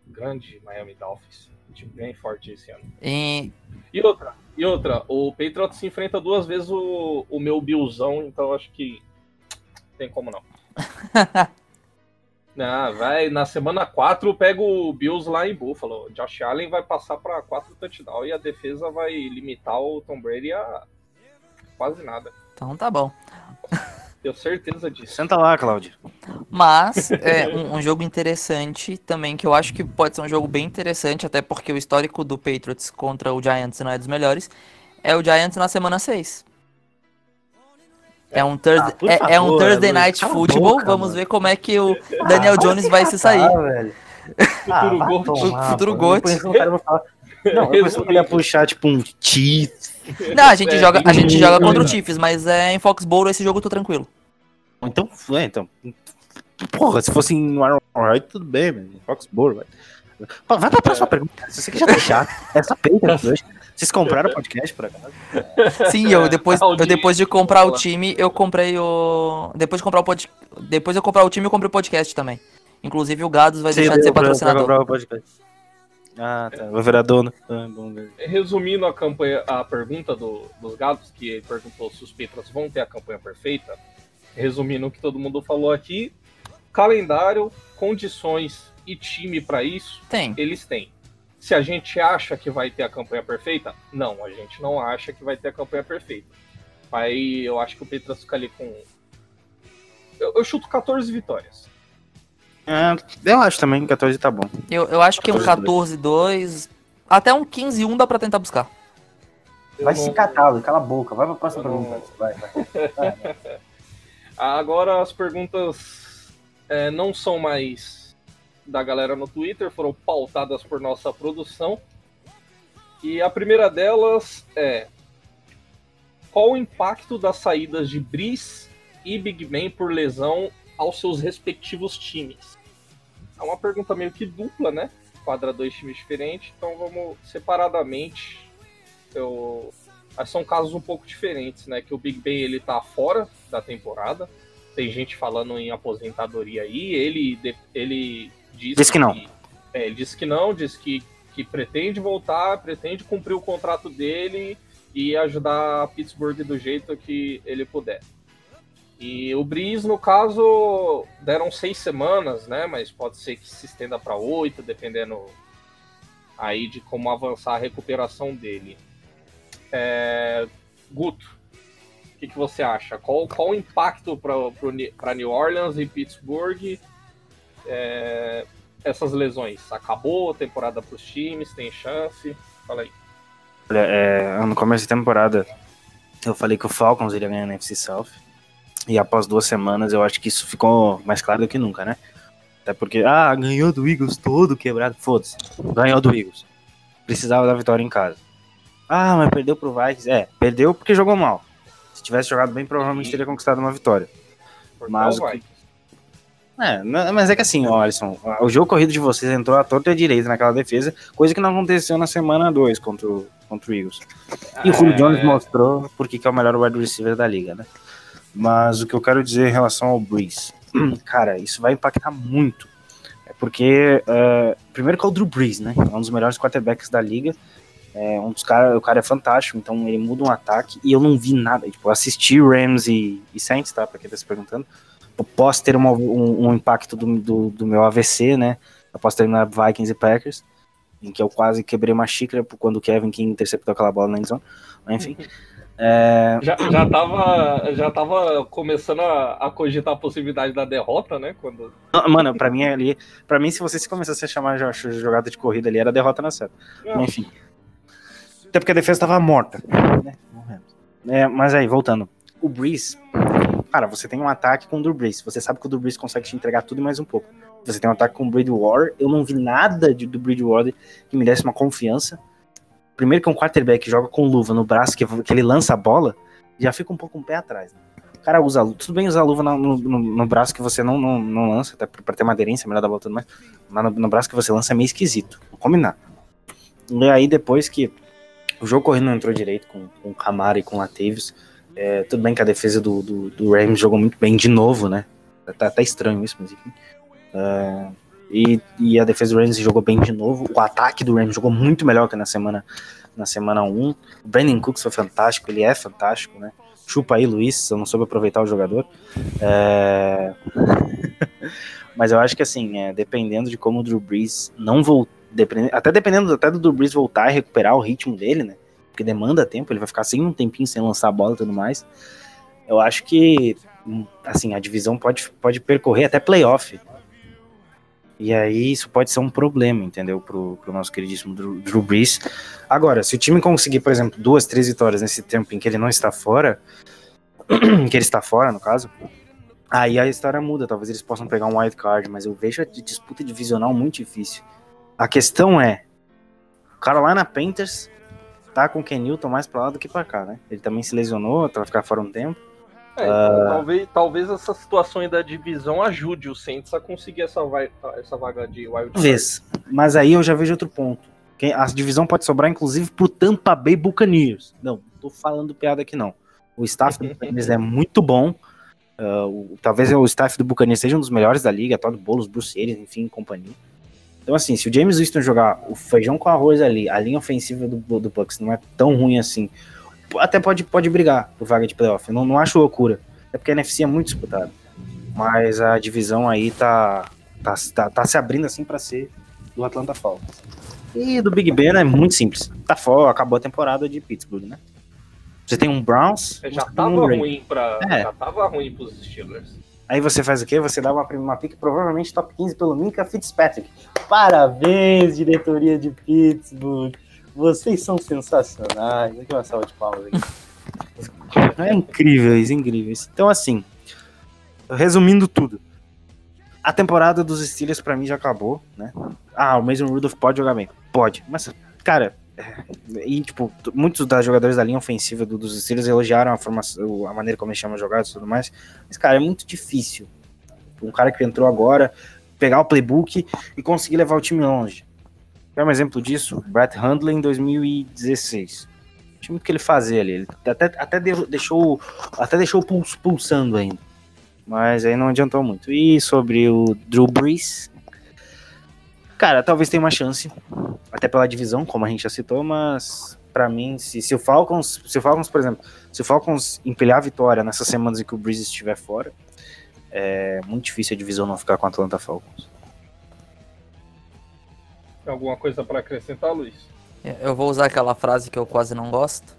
Grande Miami Dolphins. um Time bem forte esse ano.
E
E outra, e outra, o Patriots se enfrenta duas vezes o, o meu Billzão, então acho que tem como não. Ah, vai, na semana 4 pega o Bills lá em Buffalo. O Josh Allen vai passar para 4 touchdowns e a defesa vai limitar o Tom Brady a quase nada.
então tá bom.
Tenho certeza disso.
Senta lá, Cláudio.
Mas é um, um jogo interessante também, que eu acho que pode ser um jogo bem interessante, até porque o histórico do Patriots contra o Giants não é dos melhores. É o Giants na semana 6. É um Thursday,
Ah,
é, é um
favor,
Thursday Night Football.
boca,
Vamos
mano.
ver como é que o Daniel Jones vai se sair.
Ah.
Futuro
vai tomar,
Futuro. Gold.
Não, eu pensei que ele ia puxar, tipo, um Chiefs.
Não, a gente
É,
joga, a gente joga contra o? Chiefs, mas é em Foxborough esse jogo eu tô tranquilo.
Então, é, então. Porra, se fosse em Arrowhead, tudo bem, mano. Foxborough, vai. Vai pra próxima pergunta. Se você quer já deixar, é só Patriots hoje. Vocês compraram o podcast por acaso?
Sim, eu depois, eu depois de comprar o time, eu comprei o. Depois de comprar o pod... Depois de eu comprar o time, eu comprei o podcast também. Inclusive o Gados vai deixar de ser
pra
patrocinador.
comprar o podcast. Ah, tá. Vou virar dono. Ah, bom, velho.
Resumindo a campanha, a pergunta do, dos gatos, que ele perguntou se os Patriots vão ter a campanha perfeita. Resumindo o que todo mundo falou aqui, calendário, condições e time para isso,
Tem.
eles têm. Se a gente acha que vai ter a campanha perfeita, não, a gente não acha que vai ter a campanha perfeita. Aí eu acho que o Patriots fica ali com. Eu, eu chuto 14 vitórias.
Ah, eu acho também que 14 tá bom.
Eu, eu acho que um
14-2.
14-2. Até um 15-1 dá pra tentar buscar.
Eu
Vai
não-
se catar, cala a boca. Vai pra próxima
Eu não-
pergunta. Vai, vai.
Agora as perguntas é, não são mais da galera no Twitter, foram pautadas por nossa produção. E a primeira delas é: qual o impacto das saídas de Brice e Big Man por lesão aos seus respectivos times? É uma pergunta meio que dupla, né? Quadra dois times diferentes, então vamos separadamente. Eu... Mas são casos um pouco diferentes, né? Que o Big Ben ele tá fora da temporada. Tem gente falando em aposentadoria aí. Ele, ele disse
Diz que não.
é, ele disse que não, disse que, que pretende voltar, pretende cumprir o contrato dele e ajudar a Pittsburgh do jeito que ele puder. E o Breeze, no caso, deram seis semanas, né? Mas pode ser que se estenda para oito, dependendo aí de como avançar a recuperação dele. É, Guto, o que, que você acha? Qual, qual o impacto para New Orleans e Pittsburgh é, essas lesões? Acabou a temporada para os times? Tem chance? Fala aí.
Olha, é, no começo da temporada, eu falei que o Falcons iria ganhar na NFC South. E após duas semanas, eu acho que isso ficou mais claro do que nunca, né? Até porque, ah, ganhou do Eagles todo quebrado. Foda-se. Ganhou do Eagles. Precisava da vitória em casa. Ah, mas perdeu pro Vikings. É, perdeu porque jogou mal. Se tivesse jogado bem, provavelmente teria conquistado uma vitória. Mas o que- É, ma- mas é que assim, ó, Alisson, o jogo corrido de vocês entrou à torta e à direita naquela defesa, coisa que não aconteceu na semana 2 contra o, contra o Eagles. E o Julio
É.
Jones mostrou porque que é o melhor wide receiver da liga, né? Mas o que eu quero dizer em relação ao Breeze, cara, isso vai impactar muito. É porque, é, primeiro que é o Drew Brees, né? É um dos melhores quarterbacks da liga. É um dos cara, o cara é fantástico, então ele muda um ataque e eu não vi nada. Tipo, assisti Rams e, e Saints, tá? Pra quem tá se perguntando. Eu posso ter uma- um, um impacto do, do, do meu AVC, né? Eu posso terminar Vikings e Packers, em que eu quase quebrei uma xícara por quando o Kevin King interceptou aquela bola na endzone. Mas, Enfim. É,
Já, já, tava, já tava começando a, a cogitar a possibilidade da derrota, né? Quando...
Não, Mano, pra mim ali. para mim, se você começasse a chamar de jogada de corrida ali, era derrota na certa. Mas, enfim. Até porque a defesa tava morta. Né? É, mas aí, voltando. O Breeze. Cara, você tem um ataque com o Drew Brees. Você sabe que o Drew Brees consegue te entregar tudo e mais um pouco. Você tem um ataque com o Bridgewater. Eu não vi nada de, do Bridgewater que me desse uma confiança. Primeiro que um quarterback joga com luva no braço, que, que ele lança a bola, já fica um pouco um pé atrás. Né? O cara usa. Tudo bem usar luva no, no, no braço que você não, não, não lança, até pra ter uma aderência, melhor dar a volta tudo mais. Mas no, no braço que você lança é meio esquisito. Não combinar. E aí, depois que o jogo correndo não entrou direito com, com o Camara e com o Latavius, é, tudo bem que a defesa do, do, do Rams jogou muito bem de novo, né? Tá até estranho isso, mas enfim. É, e, e a defesa do Rams jogou bem de novo. O ataque do Rams jogou muito melhor que na semana na semana 1. O Brandon Cooks foi fantástico, ele é fantástico, né? Chupa aí, Luiz, eu não soube aproveitar o jogador. É... Mas eu acho que assim, é, dependendo de como o Drew Brees não voltar, até dependendo até do Drew Brees voltar e recuperar o ritmo dele, né? Porque demanda tempo, ele vai ficar sem um tempinho sem lançar a bola e tudo mais. Eu acho que assim, a divisão pode, pode percorrer até playoff. E aí isso pode ser um problema, entendeu? Pro, pro nosso queridíssimo Drew, Drew Brees. Agora, se o time conseguir, por exemplo, duas, três vitórias nesse tempo em que ele não está fora, que ele está fora, no caso, aí a história muda. Talvez eles possam pegar um wild card, mas eu vejo a disputa divisional muito difícil. A questão é, Carolina Panthers tá com o Ken Newton mais pra lá do que pra cá, né? Ele também se lesionou, vai ficar fora um tempo.
É, uh... talvez, talvez essa situação aí da divisão ajude o Saints a conseguir essa, vai, essa vaga de wild
Talvez, mas aí eu já vejo outro ponto. A divisão pode sobrar, inclusive, pro Tampa Bay Buccaneers. Não, tô falando piada aqui não. O staff do Buccaneers é muito bom. Uh, o, talvez o staff do Buccaneers seja um dos melhores da liga, Todd Bowles, Bruce Arians, enfim, companhia. Então, assim, se o James Winston jogar o feijão com arroz ali, a linha ofensiva do, do Bucks não é tão ruim assim, até pode, pode brigar por vaga de playoff. Eu não, não acho loucura. É porque a NFC é muito disputada. Mas a divisão aí tá, tá, tá, tá se abrindo assim para ser do Atlanta Falcons. E do Big Ben é muito simples. Tá fora, acabou a temporada de Pittsburgh, né? Você tem um Browns.
Já tava
um
ruim para
É.
Já tava ruim pros Steelers.
Aí você faz o quê? Você dá uma, uma pick provavelmente top 15 pelo Minka Fitzpatrick. Parabéns, diretoria de Pittsburgh. Vocês são sensacionais. Aqui uma salva de palmas aqui. É incrível isso. Então, assim, resumindo tudo. A temporada dos Steelers pra mim já acabou, né? Ah, o Mason Rudolph pode jogar bem. Pode. Mas, cara, e tipo, muitos das jogadores da linha ofensiva do- dos Steelers elogiaram a formação, a maneira como eles chamam jogadas e tudo mais. Mas, cara, é muito difícil. Um cara que entrou agora, pegar o playbook e conseguir levar o time longe. Quer um exemplo disso? Brett Hundley em 2016. O time que ele fazia ali. Ele até, até deixou, até deixou o pulso pulsando ainda. Mas aí não adiantou muito. E sobre o Drew Brees. Cara, talvez tenha uma chance. Até pela divisão, como a gente já citou, mas pra mim, se, se o Falcons, se o Falcons, por exemplo, se o Falcons empilhar a vitória nessas semanas em que o Breeze estiver fora, é muito difícil a divisão não ficar com o Atlanta Falcons.
Tem alguma coisa para acrescentar, Luiz?
Eu vou usar aquela frase que eu quase não gosto.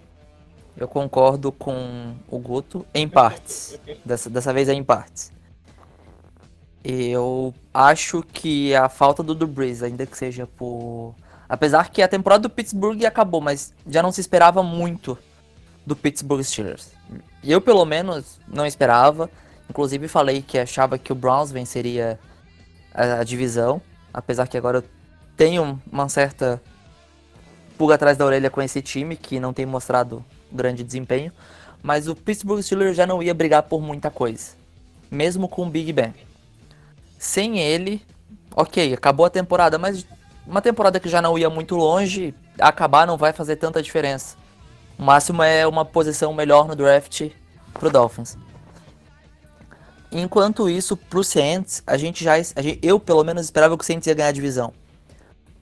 Eu concordo com o Guto em partes. Dessa, dessa vez é em partes. Eu acho que a falta do Brees, ainda que seja por... Apesar que a temporada do Pittsburgh acabou, mas já não se esperava muito do Pittsburgh Steelers. Eu, pelo menos, não esperava. Inclusive, falei que achava que o Browns venceria a, a divisão. Apesar que agora eu tenho uma certa pulga atrás da orelha com esse time, que não tem mostrado grande desempenho. Mas o Pittsburgh Steelers já não ia brigar por muita coisa. Mesmo com o Big Ben. Sem ele, ok, acabou a temporada, mas uma temporada que já não ia muito longe, acabar não vai fazer tanta diferença. O máximo é uma posição melhor no draft pro Dolphins. Enquanto isso, pro Saints, a gente já. A gente, eu, pelo menos, esperava que o Saints ia ganhar a divisão.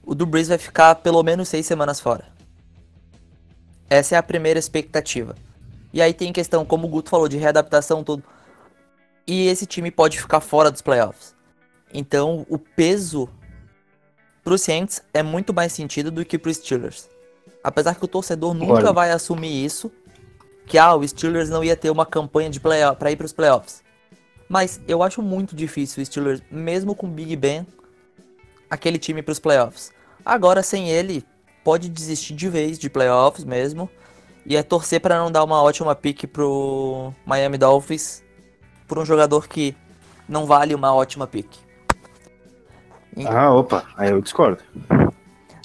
O do Breeze vai ficar pelo menos seis semanas fora. Essa é a primeira expectativa. E aí tem questão, como o Guto falou, de readaptação, tudo. E esse time pode ficar fora dos playoffs. Então, o peso pro Saints é muito mais sentido do que pro Steelers. Apesar que o torcedor nunca
Olha.
vai assumir isso, que ah, o Steelers não ia ter uma campanha de playoff para ir pros playoffs. Mas eu acho muito difícil o Steelers, mesmo com Big Ben, aquele time pros playoffs. Agora sem ele, pode desistir de vez de playoffs mesmo. E é torcer para não dar uma ótima pick pro Miami Dolphins por um jogador que não vale uma ótima pick.
Ah, opa, aí eu discordo.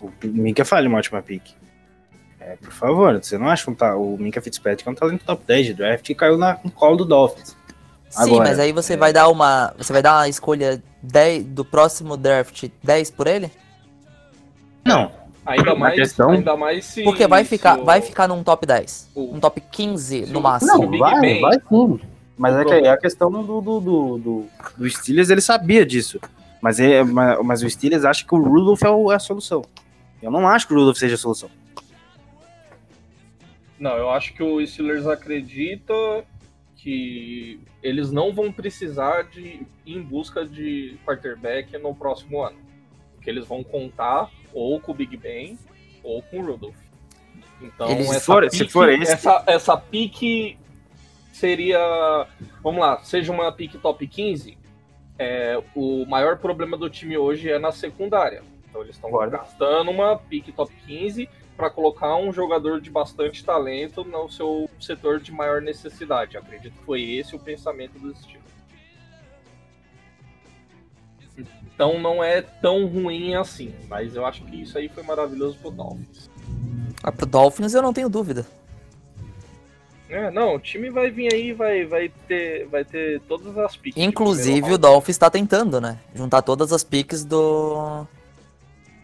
O Minka falha uma ótima pick. É, por favor, você não acha que um ta- o Minka Fitzpatrick é um talento top 10 de draft e caiu na, no colo do Dolphins?
Sim,
Agora,
mas aí você vai dar uma. Você vai dar uma escolha 10 do próximo draft 10 por ele?
Não,
Ainda mais,
questão-
ainda mais se.
Porque vai ficar,
o-
vai ficar num top 10.
o-
Um top 15
se
no máximo.
não, vai, vai sim. Mas é que
problema-
é a questão do, do, do, do, do Steelers, ele sabia disso. Mas, é, mas, mas o Steelers acha que o Rudolph é, o- é a solução. Eu não acho que o Rudolph seja a solução.
Não, eu acho que o Steelers acredita que eles não vão precisar de ir em busca de quarterback no próximo ano. Que eles vão contar ou com o Big Ben ou com o Rudolph. Então,
Eles-
essa
se for- se
pique,
for esse-
essa, essa pique seria. Vamos lá, seja uma pique top 15. É, o maior problema do time hoje é na secundária. Então eles estão gastando uma pique top 15 para colocar um jogador de bastante talento no seu setor de maior necessidade. Acredito que foi esse o pensamento dos Steelers. Então não é tão ruim assim, mas eu acho que isso aí foi maravilhoso pro Dolphins.
Ah, pro Dolphins eu não tenho dúvida.
É, não, o time vai vir aí, vai, vai ter, vai ter todas as piques.
Inclusive o Dolphins tá tentando, né? Juntar todas as picks do.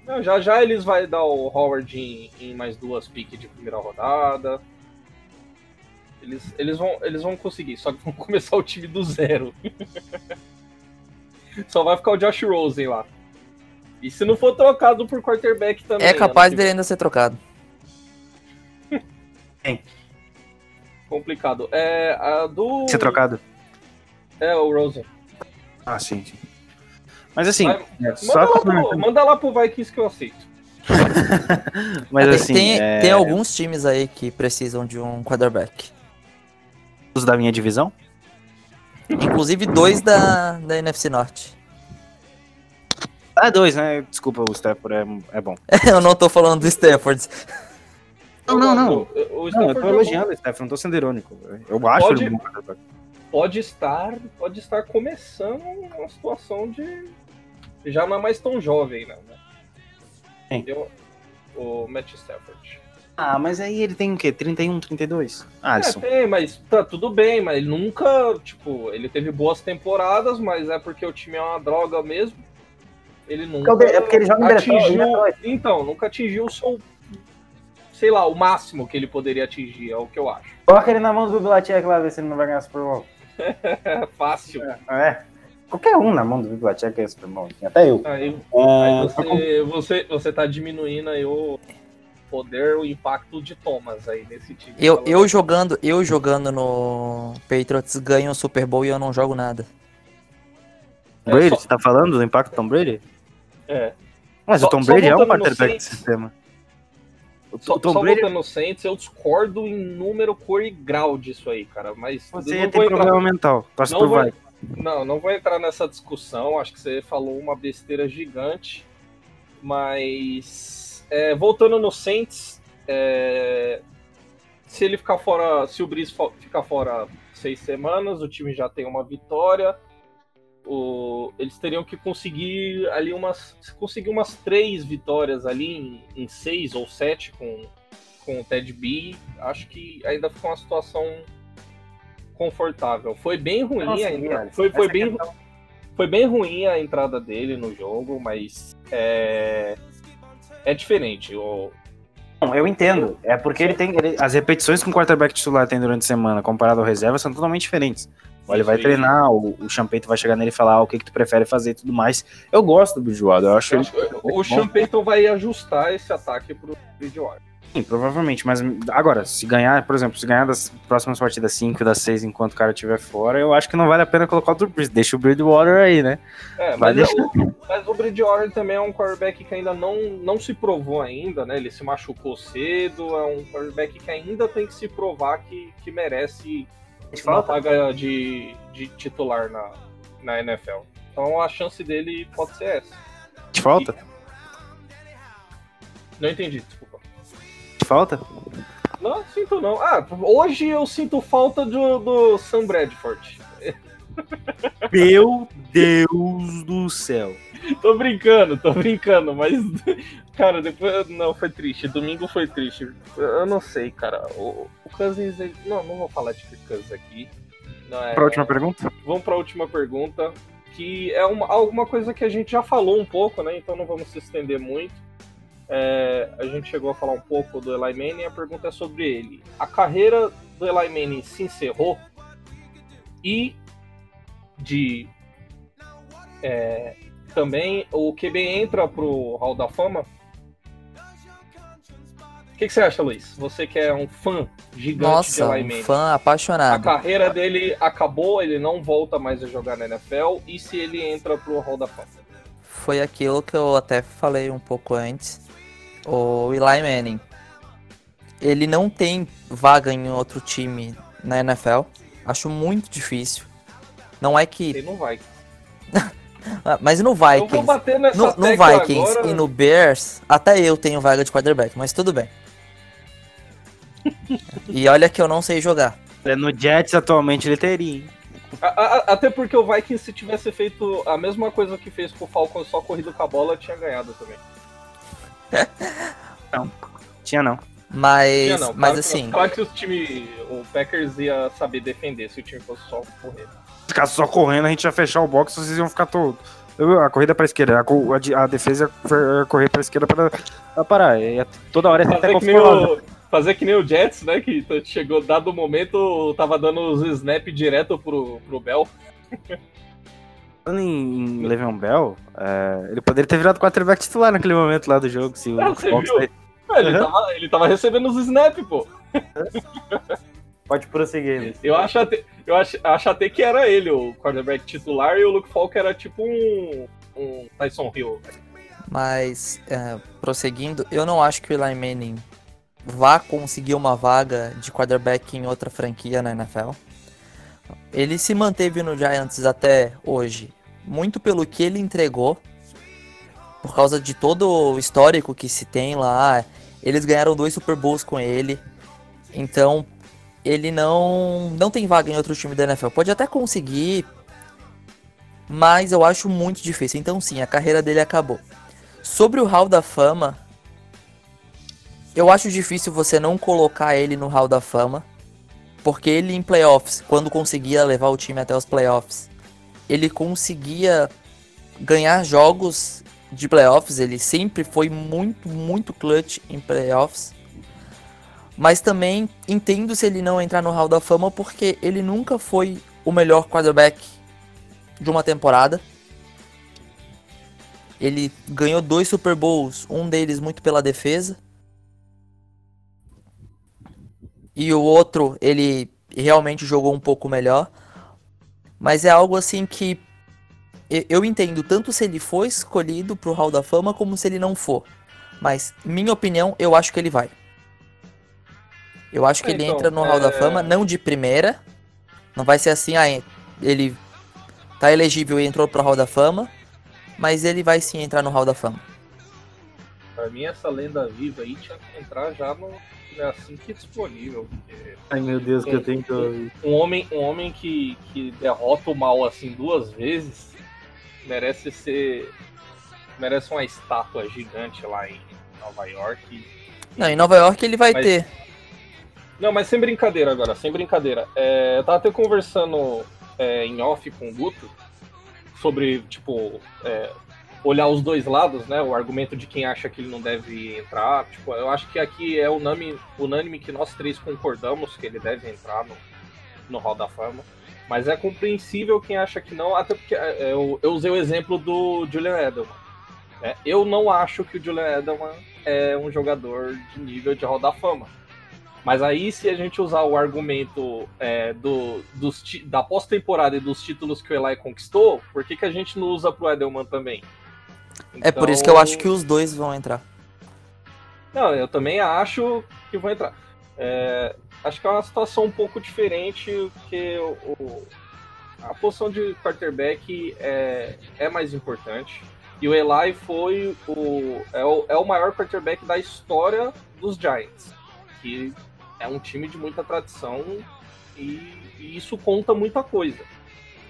Não, já já eles vai dar o Howard em, em mais duas piques de primeira rodada. Eles, eles, vão, eles vão conseguir, só que vão começar o time do zero. só vai ficar o Josh Rosen lá. E se não for trocado por quarterback também.
É capaz dele ainda ser trocado.
Complicado. É, a do.
Ser trocado?
É, o Rosen.
Ah, sim, sim. Mas assim,
Vai-
é,
Manda,
só
lá pro, manda lá pro Vikings que eu aceito.
Mas
tem,
assim,
tem,
é,
tem alguns times aí que precisam de um quarterback.
os da minha divisão?
Inclusive dois da, da NFC Norte.
Ah, dois, né? Desculpa, o Stafford é, é bom.
eu não tô falando do Stafford.
Não, não, não.
O, o
Não, eu tô
é
elogiando o Stafford, não tô sendo irônico. Eu acho
Pode-
ele bom quarterback.
pode estar pode estar começando uma situação de já não é mais tão jovem né? Entendeu? o Matt Stafford
Ah, mas aí ele tem o quê? 31, 32?
é,
Alisson.
tem, mas tá tudo bem mas ele nunca tipo ele teve boas temporadas mas é porque o time é uma droga mesmo ele nunca
é porque ele joga Detroit,
atingiu então nunca atingiu o seu sei lá o máximo que ele poderia atingir é o que eu acho
Coloca ele na mão do Bibliotec lá, ver se ele não vai ganhar Super Bowl.
é fácil
É. Qualquer um na mão do Bibliotec é Super Bowl. enfim, Até eu.
aí,
É,
Aí você, você, você tá diminuindo aí o poder, o impacto de Thomas aí nesse time.
Eu, eu jogando, eu jogando no Patriots ganho o Super Bowl e eu não jogo nada.
É,
Brady,
só-
você tá falando do impacto do Tom Brady?
É,
Mas
Só-
o Tom Brady é um quarterback de
Saints.
sistema. O,
só,
Tom
só
Brady,
voltando no Saints, eu discordo em número, cor e grau disso aí, cara. Mas
você
não
ia ter
entrar-
problema mental. Torce
Não
por
vou-
vai.
Não, não vou entrar nessa discussão. Acho que você falou uma besteira gigante. Mas é, voltando no Saints, é, se ele ficar fora, se o fo- ficar fora seis semanas, o time já tem uma vitória. O- eles teriam que conseguir ali umas, conseguir umas três vitórias ali em, em seis ou sete com, com o Ted B. Acho que ainda ficou uma situação confortável. Foi bem ruim
Não, sim,
ainda. Foi, foi bem,
questão-
foi bem ruim a entrada dele no jogo, mas é, é diferente. O,
Não, eu entendo. É porque ele tem. ele- as repetições que um quarterback titular tem durante a semana comparado ao reserva são totalmente diferentes. Ou ele vai treinar, o, o Champeito vai chegar nele e falar ah, o que, que tu prefere fazer e tudo mais. Eu gosto do Bridgewater, eu acho
eu
ele.
acho que o Payton vai ajustar esse ataque pro Bridgewater.
Sim, provavelmente, mas agora, se ganhar, por exemplo, se ganhar das próximas partidas 5 das 6 enquanto o cara estiver fora, eu acho que não vale a pena colocar o Drew Brees. Deixa o Bridgewater aí, né?
É, mas,
deixar.
o, mas o Bridgewater também é um quarterback que ainda não, não se provou ainda, né? Ele se machucou cedo, é um quarterback que ainda tem que se provar que, que merece uma vaga de, de titular na, na NFL. Então a chance dele pode ser essa.
Te falta?
Não entendi, desculpa.
Te falta?
Não, sinto não. Ah, hoje eu sinto falta do, do Sam Bradford.
Meu Deus do céu.
Tô brincando, tô brincando, mas. Cara, depois. Não, foi triste. Domingo foi triste. Eu não sei, cara. O, o Cousins. Não, não vou falar de Cousins aqui. Não, é-
Pra última pergunta?
Vamos pra última pergunta. Que é uma, alguma coisa que a gente já falou um pouco, né? Então não vamos se estender muito. É, a gente chegou a falar um pouco do Eli Manning e a pergunta é sobre ele. A carreira do Eli Manning se encerrou e de é, também o QB entra pro Hall da Fama. O que, que você acha, Luiz? Você que é um fã gigante
Nossa,
de Eli
um fã
A
apaixonado.
carreira dele acabou, ele não volta mais a jogar na NFL. E se ele entra pro Hall da Fama?
Foi aquilo que eu até falei um pouco antes. O Eli Manning. Ele não tem vaga em outro time na NFL. Acho muito difícil. Não é que.
Não vai.
Ah, Mas no
Eu vou
Vikings.
bater nessa
No, no Vikings
agora.
e no Bears, até eu tenho vaga de quarterback, mas tudo bem. e olha que eu não sei jogar.
É, No Jets atualmente ele teria, hein?
A- a- Até porque o Vikings, se tivesse feito a mesma coisa que fez com o Falcons, só corrido com a bola, tinha ganhado também.
Tinha não.
Mas,
Tinha não.
mas
Claro-
assim,
Claro que o time, o Packers ia saber defender se o time fosse só correr.
Se ficasse só correndo, a gente ia fechar o box, vocês iam ficar todo. A corrida pra esquerda, a, a de- a defesa ia correr pra esquerda pra, pra parar. Ia, toda hora ia ter
Fazer
até
que, nem o, fazer que nem o Jets, né? Que chegou, dado o momento, tava dando os snap direto pro, pro Bell.
Falando em, em Le'Veon Bell, é, ele poderia ter virado quarterback titular naquele momento lá do jogo. Se o
Ah,
aí-
Ele,
Uhum.
tava, ele tava recebendo os snap, pô.
Pode prosseguir.
Eu acho até, eu acho, acho até que era ele o quarterback titular e o Luke Falk era tipo um, um Tyson Hill.
mas é, prosseguindo, eu não acho que o Eli Manning vá conseguir uma vaga de quarterback em outra franquia na NFL. Ele se manteve no Giants até hoje, muito pelo que ele entregou, por causa de todo o histórico que se tem lá. Eles ganharam dois Super Bowls com ele, então ele não não tem vaga em outro time da NFL. Pode até conseguir, mas eu acho muito difícil. Então sim, a carreira dele acabou. Sobre o Hall da Fama, eu acho difícil você não colocar ele no Hall da Fama, porque ele em playoffs, quando conseguia levar o time até os playoffs, ele conseguia ganhar jogos de playoffs, ele sempre foi muito, muito clutch em playoffs. Mas também entendo se ele não entrar no Hall da Fama, porque ele nunca foi o melhor quarterback de uma temporada. Ele ganhou dois Super Bowls, um deles muito pela defesa. E o outro, ele realmente jogou um pouco melhor. Mas é algo assim que eu entendo tanto se ele for escolhido pro Hall da Fama como se ele não for. Mas, minha opinião, eu acho que ele vai. Eu acho que
É,
ele
então,
entra no Hall da
é-
Fama, não de primeira. Não vai ser assim, ah, ele tá elegível e entrou pro Hall da Fama. Mas ele vai sim entrar no Hall da Fama.
Pra mim, essa lenda viva aí tinha que entrar já no. Né, assim que disponível. Porque
Ai meu Deus, que eu tenho que ouvir.
um homem, um homem que, que derrota o mal assim duas vezes merece ser. merece uma estátua gigante lá em Nova York.
Não, em Nova York ele vai
Mas-
ter.
Não, mas sem brincadeira agora, sem brincadeira. É, eu tava até conversando é, em off com o Guto sobre, tipo, é, olhar os dois lados, né? O argumento de quem acha que ele não deve entrar. Tipo, eu acho que aqui é unânime, unânime que nós três concordamos que ele deve entrar no, no Hall da Fama. Mas é compreensível quem acha que não, até porque é, eu, eu usei o exemplo do Julian Edelman. né? Eu não acho que o Julian Edelman é um jogador de nível de Hall da Fama. Mas aí, se a gente usar o argumento é, do, dos, da pós-temporada e dos títulos que o Eli conquistou, por que, que a gente não usa pro Edelman também?
É por isso que eu acho que
Então,
os dois vão entrar.
Não, eu também acho que vão entrar. É, acho que é uma situação um pouco diferente, porque o- a posição de quarterback é, é mais importante. E o Eli foi o é, o. é o maior quarterback da história dos Giants. Que é um time de muita tradição e, e isso conta muita coisa.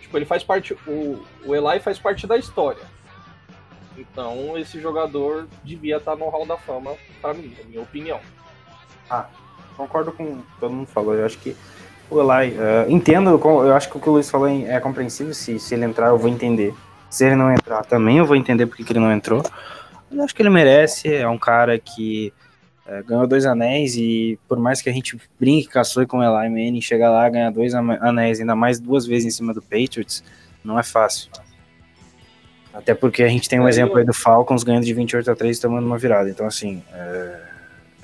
Tipo, ele faz parte. O, o Eli faz parte da história. Então esse jogador devia estar no Hall da Fama, pra mim, na minha opinião.
Concordo com o que todo mundo falou. Eu acho que o Eli, eh, entendo, eu acho que o que o Luiz falou é compreensível. Se, se ele entrar, eu vou entender. Se ele não entrar, também eu vou entender porque que ele não entrou. Mas eu acho que ele merece. É um cara que eh, ganhou dois anéis e por mais que a gente brinque, caçou com o Eli Manning, chegar lá, ganhar dois anéis, ainda mais duas vezes em cima do Patriots, não é fácil. Até porque a gente tem um
É,
exemplo
eu-
aí do Falcons ganhando de 28 a 3 e tomando uma virada. Então, assim, é,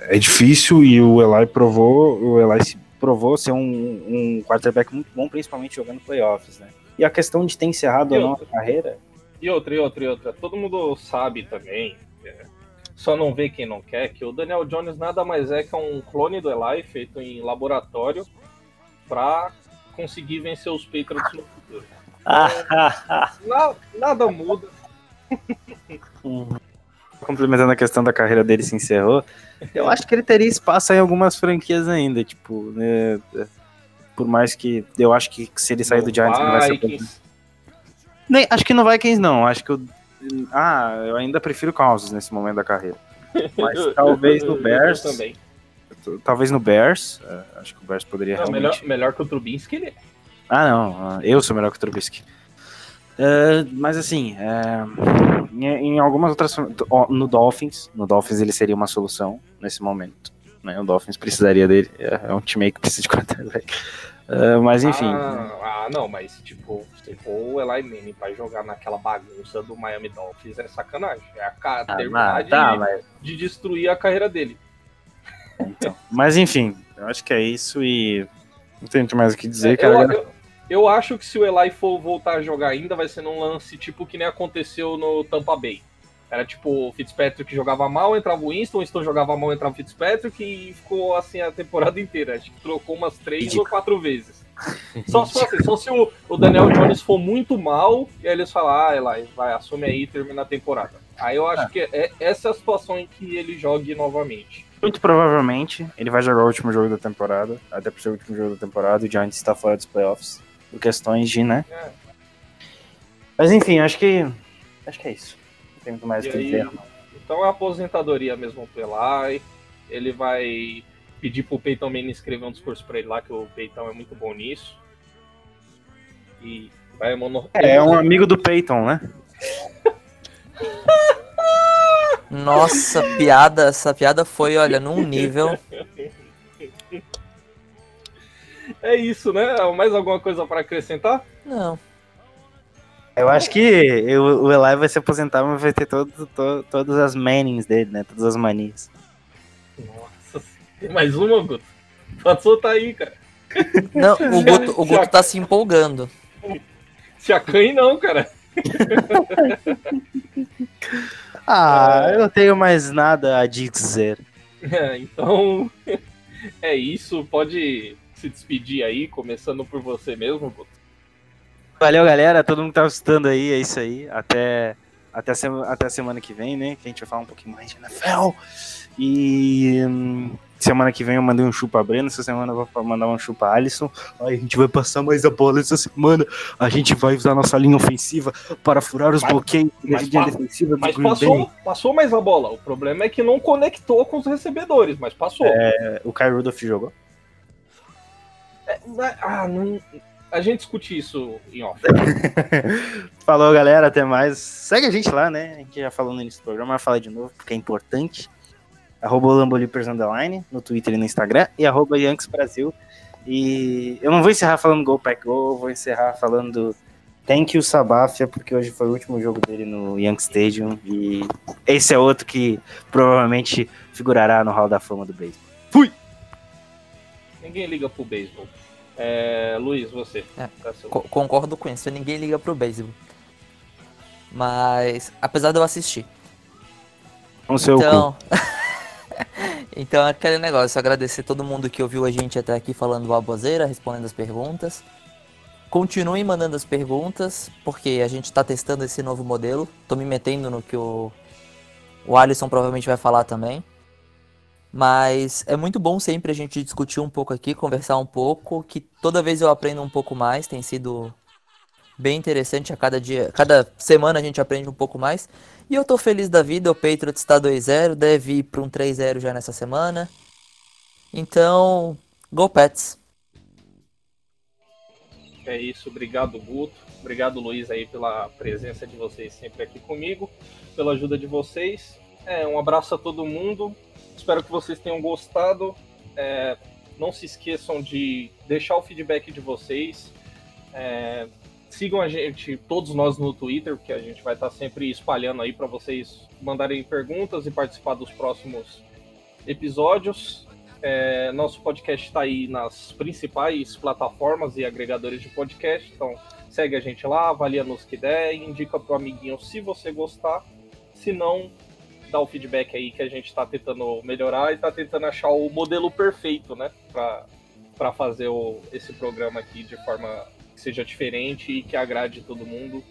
é difícil e o Eli provou, o Eli provou ser um, um quarterback muito bom, principalmente jogando playoffs, né? E a questão de ter encerrado
E
ou não a carreira,
E outra, e outra, e outra. Todo mundo sabe também, é, só não vê quem não quer, que o Daniel Jones nada mais é que um clone do Eli feito em laboratório pra conseguir vencer os Patriots no futuro. Na- nada muda.
complementando a questão da carreira dele se encerrou, eu acho que ele teria espaço em algumas franquias ainda, tipo, né, por mais que eu acho que se ele sair do Giants ele vai ser acho que no Vikings não, acho que eu ah, eu ainda prefiro Kansas nesse momento da carreira. Mas talvez no Bears,
também.
talvez no Bears, é, acho que o Bears poderia
Não,
realmente
melhor, melhor que o Trubisky ele é.
Ah, não. ah, Eu sou melhor que o Trubisky. É, mas assim, é, em, em algumas outras. No Dolphins, no Dolphins ele seria uma solução nesse momento. Né? O Dolphins precisaria dele. É um time que precisa de quarterback. É, mas enfim.
Ah, ah, não, mas tipo, se for o Eli Manning pra jogar naquela bagunça do Miami Dolphins é sacanagem. É a ca-
Ah, mas-
de,
tá, mas,
de destruir a carreira dele.
então. mas enfim, eu acho que é isso e não tem muito mais o que dizer,
É, eu,
cara.
eu, eu acho que se o Eli for voltar a jogar ainda, vai ser num lance tipo que nem aconteceu no Tampa Bay. Era tipo o Fitzpatrick jogava mal, entrava o Winston, o Winston jogava mal, entrava o Fitzpatrick e ficou assim a temporada inteira. Acho que trocou umas três
Ridículo.
ou quatro vezes. Só, só, assim, só se o, o Daniel Jones for muito mal, e aí eles falam, ah, Eli, vai, assume aí e termina a temporada. Aí eu acho
Ah.
que é, essa é a situação em que ele jogue novamente.
Muito provavelmente ele vai jogar o último jogo da temporada, até por ser o último jogo da temporada, o Giants está fora dos playoffs, por questões de, né?
É.
Mas enfim, acho que. Acho que é isso. Mais
E aí. Então é a aposentadoria mesmo pro Eli. Ele vai pedir pro Peyton Manning escrever um discurso pra ele lá, que o Peyton é muito bom nisso. E vai mono...
É, é um amigo do Peyton, né?
Nossa, piada, essa piada foi, olha, num nível.
É isso, né? Mais alguma coisa pra acrescentar?
Não.
Eu acho que eu- o Eli vai se aposentar, mas vai ter todo, to- todas as mannings dele, né? Todas as manias.
Nossa, tem mais uma, Guto? Pode soltar aí, cara.
Não, o Guto, o Guto tá se empolgando.
Se acanhe não, cara.
Ah, eu não tenho mais nada a dizer.
É, então é isso. Pode se despedir aí, começando por você mesmo, Guto.
Valeu, galera. Todo mundo que tá escutando aí, é isso aí. Até, até, se, até semana que vem, né? Que a gente vai falar um pouquinho mais de NFL. E hum, semana que vem eu mandei um chupa a Breno, essa semana eu vou mandar um chupa a Alisson. Aí a gente vai passar mais a bola essa semana. A gente vai usar nossa linha ofensiva para furar os
Mas-
bloqueios da
mas
linha defensiva do
Mas
Green
passou,
Bay.
passou mais a bola. O problema é que não conectou com os recebedores, mas passou.
É, o Kai Rudolph jogou.
É, ah, não- a gente discute isso em off.
Falou, galera. Até mais. Segue a gente lá, né? A gente já falou no início do programa, vai falar de novo, porque é importante. Arroba Lambolipers Underline, no Twitter e no Instagram, e arroba Yanks Brasil. E eu não vou encerrar falando Go Pack Go, vou encerrar falando Thank you Sabafia, porque hoje foi o último jogo dele no Yankee Stadium. E esse é outro que provavelmente figurará no Hall da Fama do beisebol.
Ninguém liga pro beisebol. É, Luiz, você.
É.
Tá
Co- concordo com isso, ninguém liga pro beisebol. Mas, apesar de eu assistir.
Com seu cu.
Então, então é aquele negócio, agradecer todo mundo que ouviu a gente até aqui falando baboseira, respondendo as perguntas. Continuem mandando as perguntas, porque a gente tá testando esse novo modelo. Tô me metendo no que o, o Alisson provavelmente vai falar também. Mas é muito bom sempre a gente discutir um pouco aqui, conversar um pouco, que toda vez eu aprendo um pouco mais, tem sido bem interessante a cada dia, cada semana a gente aprende um pouco mais. E eu tô feliz da vida, o Patriots está 2-0, deve ir para um 3-0 já nessa semana. Então, go Pets.
É isso, obrigado Guto, obrigado Luiz aí pela presença de vocês sempre aqui comigo, pela ajuda de vocês. É, um abraço a todo mundo, espero que vocês tenham gostado. É, não se esqueçam de deixar o feedback de vocês. É, sigam a gente, todos nós no Twitter, porque a gente vai estar sempre espalhando aí para vocês mandarem perguntas e participar dos próximos episódios. É, nosso podcast está aí nas principais plataformas e agregadores de podcast, então segue a gente lá, avalia nos que der, indica pro amiguinho se você gostar. Se não, dá o feedback aí que a gente está tentando melhorar e está tentando achar o modelo perfeito, né, para fazer o, esse programa aqui de forma que seja diferente e que agrade todo mundo.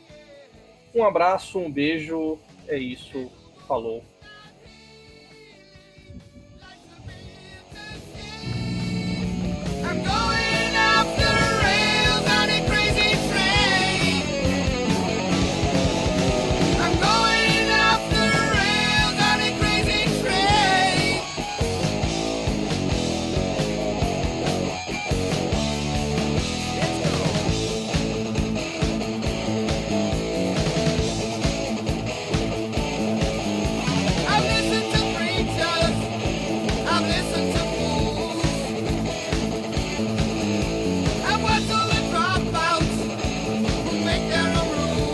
Um abraço, um beijo, é isso, falou.